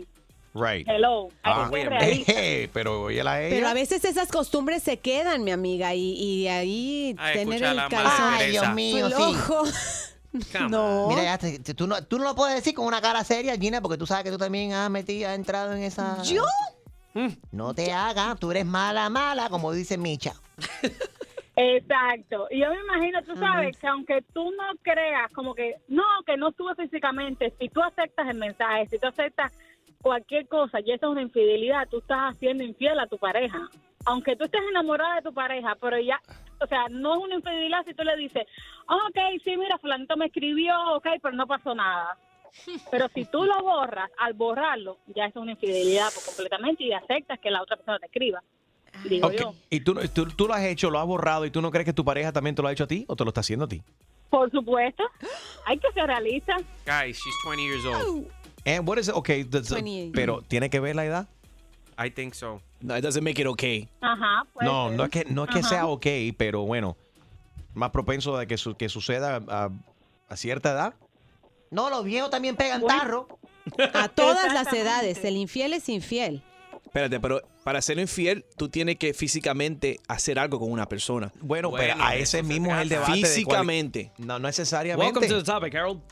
Right. Hello, Ah, eh, pero oye la ella. Pero a veces esas costumbres se quedan, mi amiga, y, y ahí Ay, tener el calzón. Ay, Dios mío, sí. ojo. No. Mira, ya te- te- tú, no, tú no lo puedes decir con una cara seria, Gina, porque tú sabes que tú también has metido, has entrado en esa... ¿Yo? No te hagas, tú eres mala, mala, como dice Micha. Exacto. Y yo me imagino, tú sabes, que aunque tú no creas, como que, no, que no estuvo físicamente, si tú aceptas el mensaje, si tú aceptas cualquier cosa y eso es una infidelidad, tú estás haciendo infiel a tu pareja. Aunque tú estés enamorada de tu pareja, pero ya, o sea, no es una infidelidad si tú le dices, "Ah, ok, sí, mira, fulanito me escribió, ok, pero no pasó nada. Pero si tú lo borras, al borrarlo, ya es una infidelidad por completamente y aceptas que la otra persona te escriba. Digo Ok, yo. ¿Y tú, tú, tú lo has hecho, lo has borrado y tú no crees que tu pareja también te lo ha hecho a ti o te lo está haciendo a ti? Por supuesto. Hay que ser realista. guys, she's 20 years old. And what is it? Okay, that's- 28. pero ¿tiene que ver la edad? I think so. No, it doesn't make it okay. Ajá. No, ser. no es que, no es que Ajá. sea ok, pero bueno, más propenso de que, su- que suceda a, a cierta edad. No, los viejos también pegan tarro. A todas las edades, el infiel es infiel. Espérate, pero para ser infiel, tú tienes que físicamente hacer algo con una persona. Bueno, pero a ese mismo es el debate. de cuál- Físicamente. no, no necesariamente. Welcome to the topic, Harold.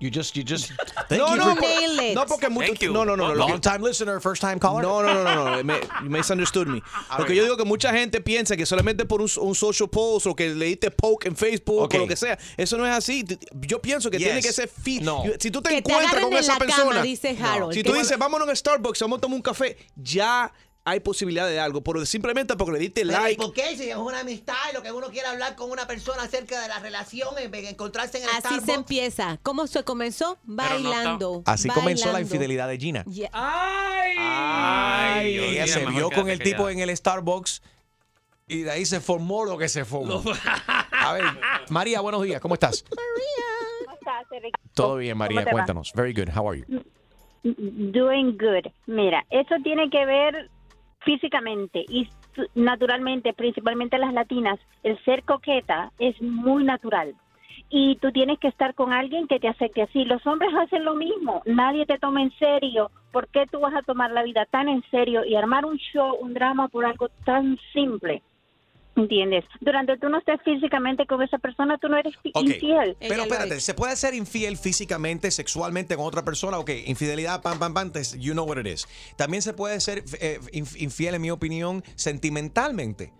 You just, you just. no, no, por- Nail it. no, porque mucho, Thank you. no, no, no, no, Long time listener, first time caller. No, no, no, no, no, me, you misunderstood me. Lo que yo digo que mucha gente piensa que solamente por un, un social post o que le diste poke en Facebook Ok. o lo que sea, eso no es así. Yo pienso que Yes. tiene que ser fi No. Si tú te Que te encuentras agarren con en esa la cama, persona, dice Harold. si tú dices, vámonos a Starbucks, vamos a tomar un café, ya hay posibilidad de algo, pero simplemente porque le diste Pero, ¿y like. ¿Por qué? Si es una amistad y lo que uno quiere hablar con una persona acerca de la relación, en vez de encontrarse en el Así se empieza. ¿Cómo se comenzó? Bailando. Así comenzó la bailando. infidelidad de Gina. Yeah. Ay, ella se mejor vio quédate con el callada. tipo en el Starbucks y de ahí se formó lo que se formó. A ver, María, buenos días, ¿cómo estás? ¿Cómo estás, Enrique? Todo bien, María, ¿Cómo te va? cuéntanos. Very good, how are you? Doing good. Mira, eso tiene que ver físicamente y naturalmente, principalmente las latinas, el ser coqueta es muy natural. Y tú tienes que estar con alguien que te acepte así. Los hombres hacen lo mismo. Nadie te toma en serio. ¿Por qué tú vas a tomar la vida tan en serio y armar un show, un drama por algo tan simple? ¿Entiendes? Durante tú no estés físicamente con esa persona, tú no eres infiel. Pero espérate, ¿se puede ser infiel físicamente, sexualmente con otra persona? Ok, infidelidad, pam, pam, pam, you know what it is. También se puede ser eh, inf- infiel, en mi opinión, sentimentalmente.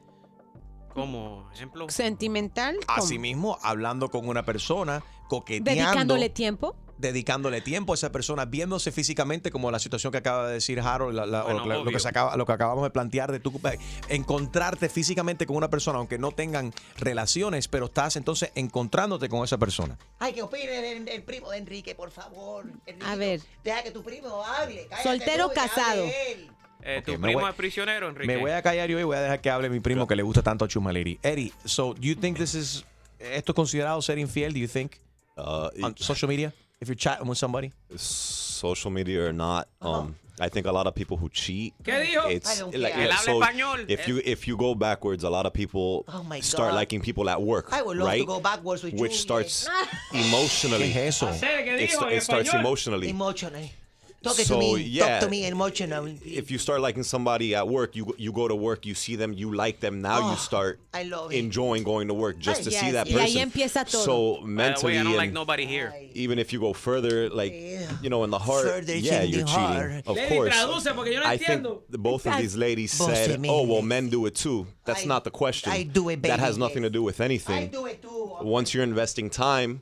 Como ejemplo. Sentimental. ¿cómo? Asimismo, hablando con una persona, coqueteando. Dedicándole tiempo. Dedicándole tiempo a esa persona, viéndose físicamente como la situación que acaba de decir Harold, la- la- o Bueno, lo, que- lo obvio. que se acaba- lo que acabamos de plantear de tu encontrarte físicamente con una persona, aunque no tengan relaciones, pero estás entonces encontrándote con esa persona. Ay, que opine el, el primo de Enrique, por favor. Enriquito, A ver. Deja que tu primo hable. Cállate Soltero tú casado. Eh, tu primo voy- es prisionero, Enrique. Me voy a callar yo y voy a dejar que hable mi primo que le gusta tanto a Chumaleri. Eddie, so do you think this is esto es considerado ser infiel? Do you think on social media if you're chatting with somebody? social media or not. Um, I think a lot of people who cheat. ¿Qué dijo? It's I don't like care. Él habla so español. if you if you go backwards, a lot of people Oh my start God. liking people at work, I would love right? to go backwards with Which you, starts emotionally. ¿Qué es eso? Hacer, ¿qué It, dijo en it starts español? emotionally. Emotionally. Talk So, to me. yeah. Talk to me emotionally. If you start liking somebody at work, you you go to work, you see them, you like them. Now Oh, you ah, start I love it. enjoying going to work just Ay, to see yes, that y person. ahí empieza todo. So By the mentally, I don't like and nobody here. even if you go further, like you know, in the heart, Further yeah, you're cheating. heart. Of Lady, course. traduce, porque yo no I think entiendo. both of these ladies Vos te said, "Oh, well, men do it too." That's not the question. I do it, That has nothing to do with anything. I do it too. Once you're investing time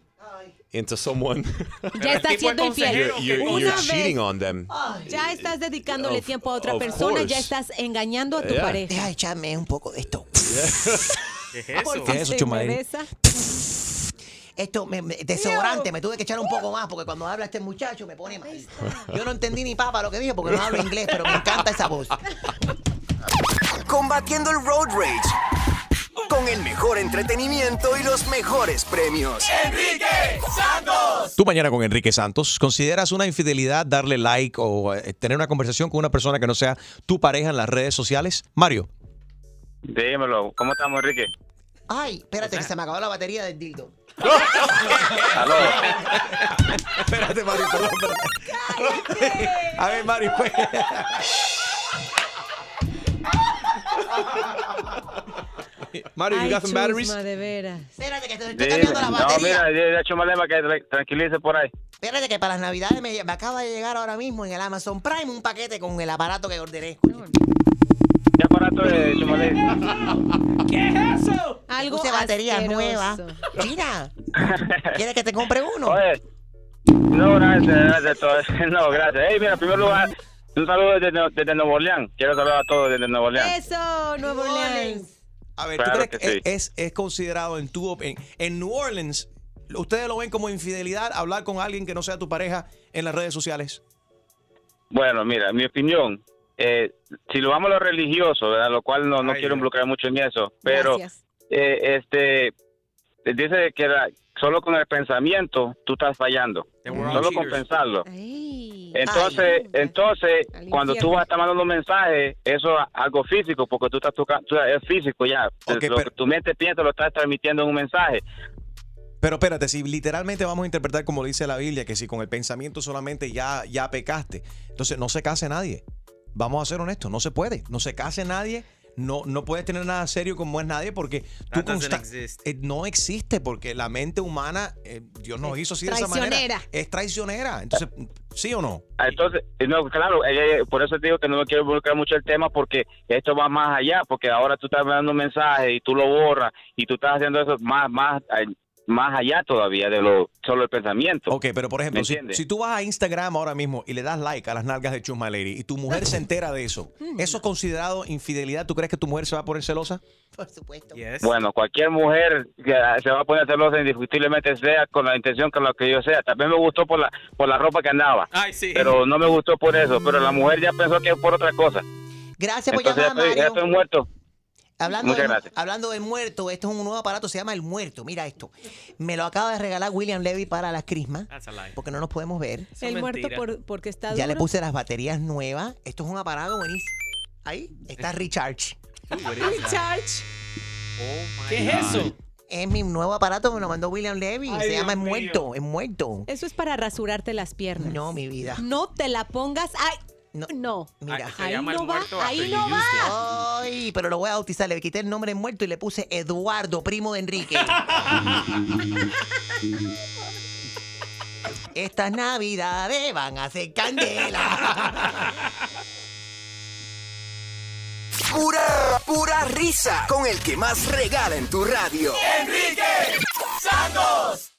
into someone, Ya está siendo infiel. you're, you're, Una you're vez- cheating on them. Ya estás dedicándole Of- tiempo a otra persona, ya estás engañando a tu Yeah. pareja. Deja echarme un poco de esto. ¿Qué es eso? ¿Qué es eso. Esto, me, me- desodorante, me tuve que echar un poco más porque cuando habla este muchacho me pone mal. Yo no entendí ni papa lo que dijo porque no hablo inglés, pero me encanta esa voz. Combatiendo el road rage con el mejor entretenimiento y los mejores premios. Enrique Santos. Tú mañana con Enrique Santos, ¿consideras una infidelidad darle like o eh, tener una conversación con una persona que no sea tu pareja en las redes sociales? Mario. Dímelo, ¿cómo estamos, Enrique? Ay, espérate, que se me acabó la batería del dildo. Aló. espérate, Mario, perdón, espérate. A ver, Mario, pues. Mario, you got some batteries? de veras. Espérate, que te estoy cambiando la No, batería. mira, de hecho, Malema, que tra- tranquilice por ahí. Espérate, que para las navidades me, me acaba de llegar ahora mismo en el Amazon Prime un paquete con el aparato que ordené. ¿Qué aparato es, Chumalé? ¿Qué es eso? Algo Puse batería asqueroso. nueva. China, ¿quieres que te compre uno? Oye, no, gracias, gracias. todo- No, gracias. Hey, mira, en primer lugar, un saludo desde, desde Nuevo Orleans. Quiero saludar a todos desde Nuevo Orleans. Eso, Nuevo Orleans. A ver, Claro ¿tú crees que que sí. es, es considerado en tu op- en, en New Orleans, ustedes lo ven como infidelidad hablar con alguien que no sea tu pareja en las redes sociales? Bueno, mira, mi opinión, eh, si lo vamos a lo religioso, ¿verdad? lo cual no, no quiero involucrar mucho en eso, pero Gracias. eh, este dice que la- solo con el pensamiento tú estás fallando, solo con pensarlo. Ay. Entonces, entonces cuando tú vas a estar mandando un mensaje, eso es algo físico, porque tú estás tocando, es físico ya. Ok, lo pero- que tu mente piensa lo estás transmitiendo en un mensaje. Pero espérate, si literalmente vamos a interpretar como dice la Biblia, que si con el pensamiento solamente ya, ya pecaste, entonces no se case nadie. Vamos a ser honestos, no se puede. No se case nadie. No, no puedes tener nada serio como es nadie porque tú consta- exist. eh, no existe porque la mente humana, eh, Dios nos hizo así de esa manera. traicionera. Es traicionera. Entonces, ¿sí o no? Ah, Entonces, eh, no, claro, eh, por eso te digo que no me quiero involucrar mucho el tema porque esto va más allá, porque ahora tú estás mandando un mensaje y tú lo borras y tú estás haciendo eso más, más, eh, más allá todavía de lo solo el pensamiento. Ok, pero por ejemplo, ¿Me si, si tú vas a Instagram ahora mismo y le das like a las nalgas de Chusma Lady y tu mujer se entera de eso, ¿eso es considerado infidelidad? ¿Tú crees que tu mujer se va a poner celosa? Por supuesto. Yes. Bueno, cualquier mujer que se va a poner celosa indiscutiblemente sea con la intención con lo que yo sea. También me gustó por la por la ropa que andaba, Ay, sí. pero no me gustó por eso. Pero la mujer ya pensó que es por otra cosa. Gracias por Entonces ya estoy muerto. Hablando, Muchas gracias. hablando del muerto, esto es un nuevo aparato, se llama El Muerto. Mira esto. Me lo acaba de regalar William Levy para las crismas, That's a lie. porque no nos podemos ver. Eso El es muerto por, porque está Ya le duro. puse las baterías nuevas. Esto es un aparato buenísimo. Ahí está Recharge. Recharge. Oh my ¿Qué es God. eso? Es mi nuevo aparato, me lo mandó William Levy. Ay, se Dios llama El. Muerto. El Muerto. Eso es para rasurarte las piernas. No, mi vida. No te la pongas. Ay, No. Mira, Ahí no va, ahí no va. Ay, pero lo voy a bautizar. Le quité el nombre muerto y le puse Eduardo, primo de Enrique. Estas navidades van a ser candela. Pura, pura risa con el que más regala en tu radio. Enrique Santos.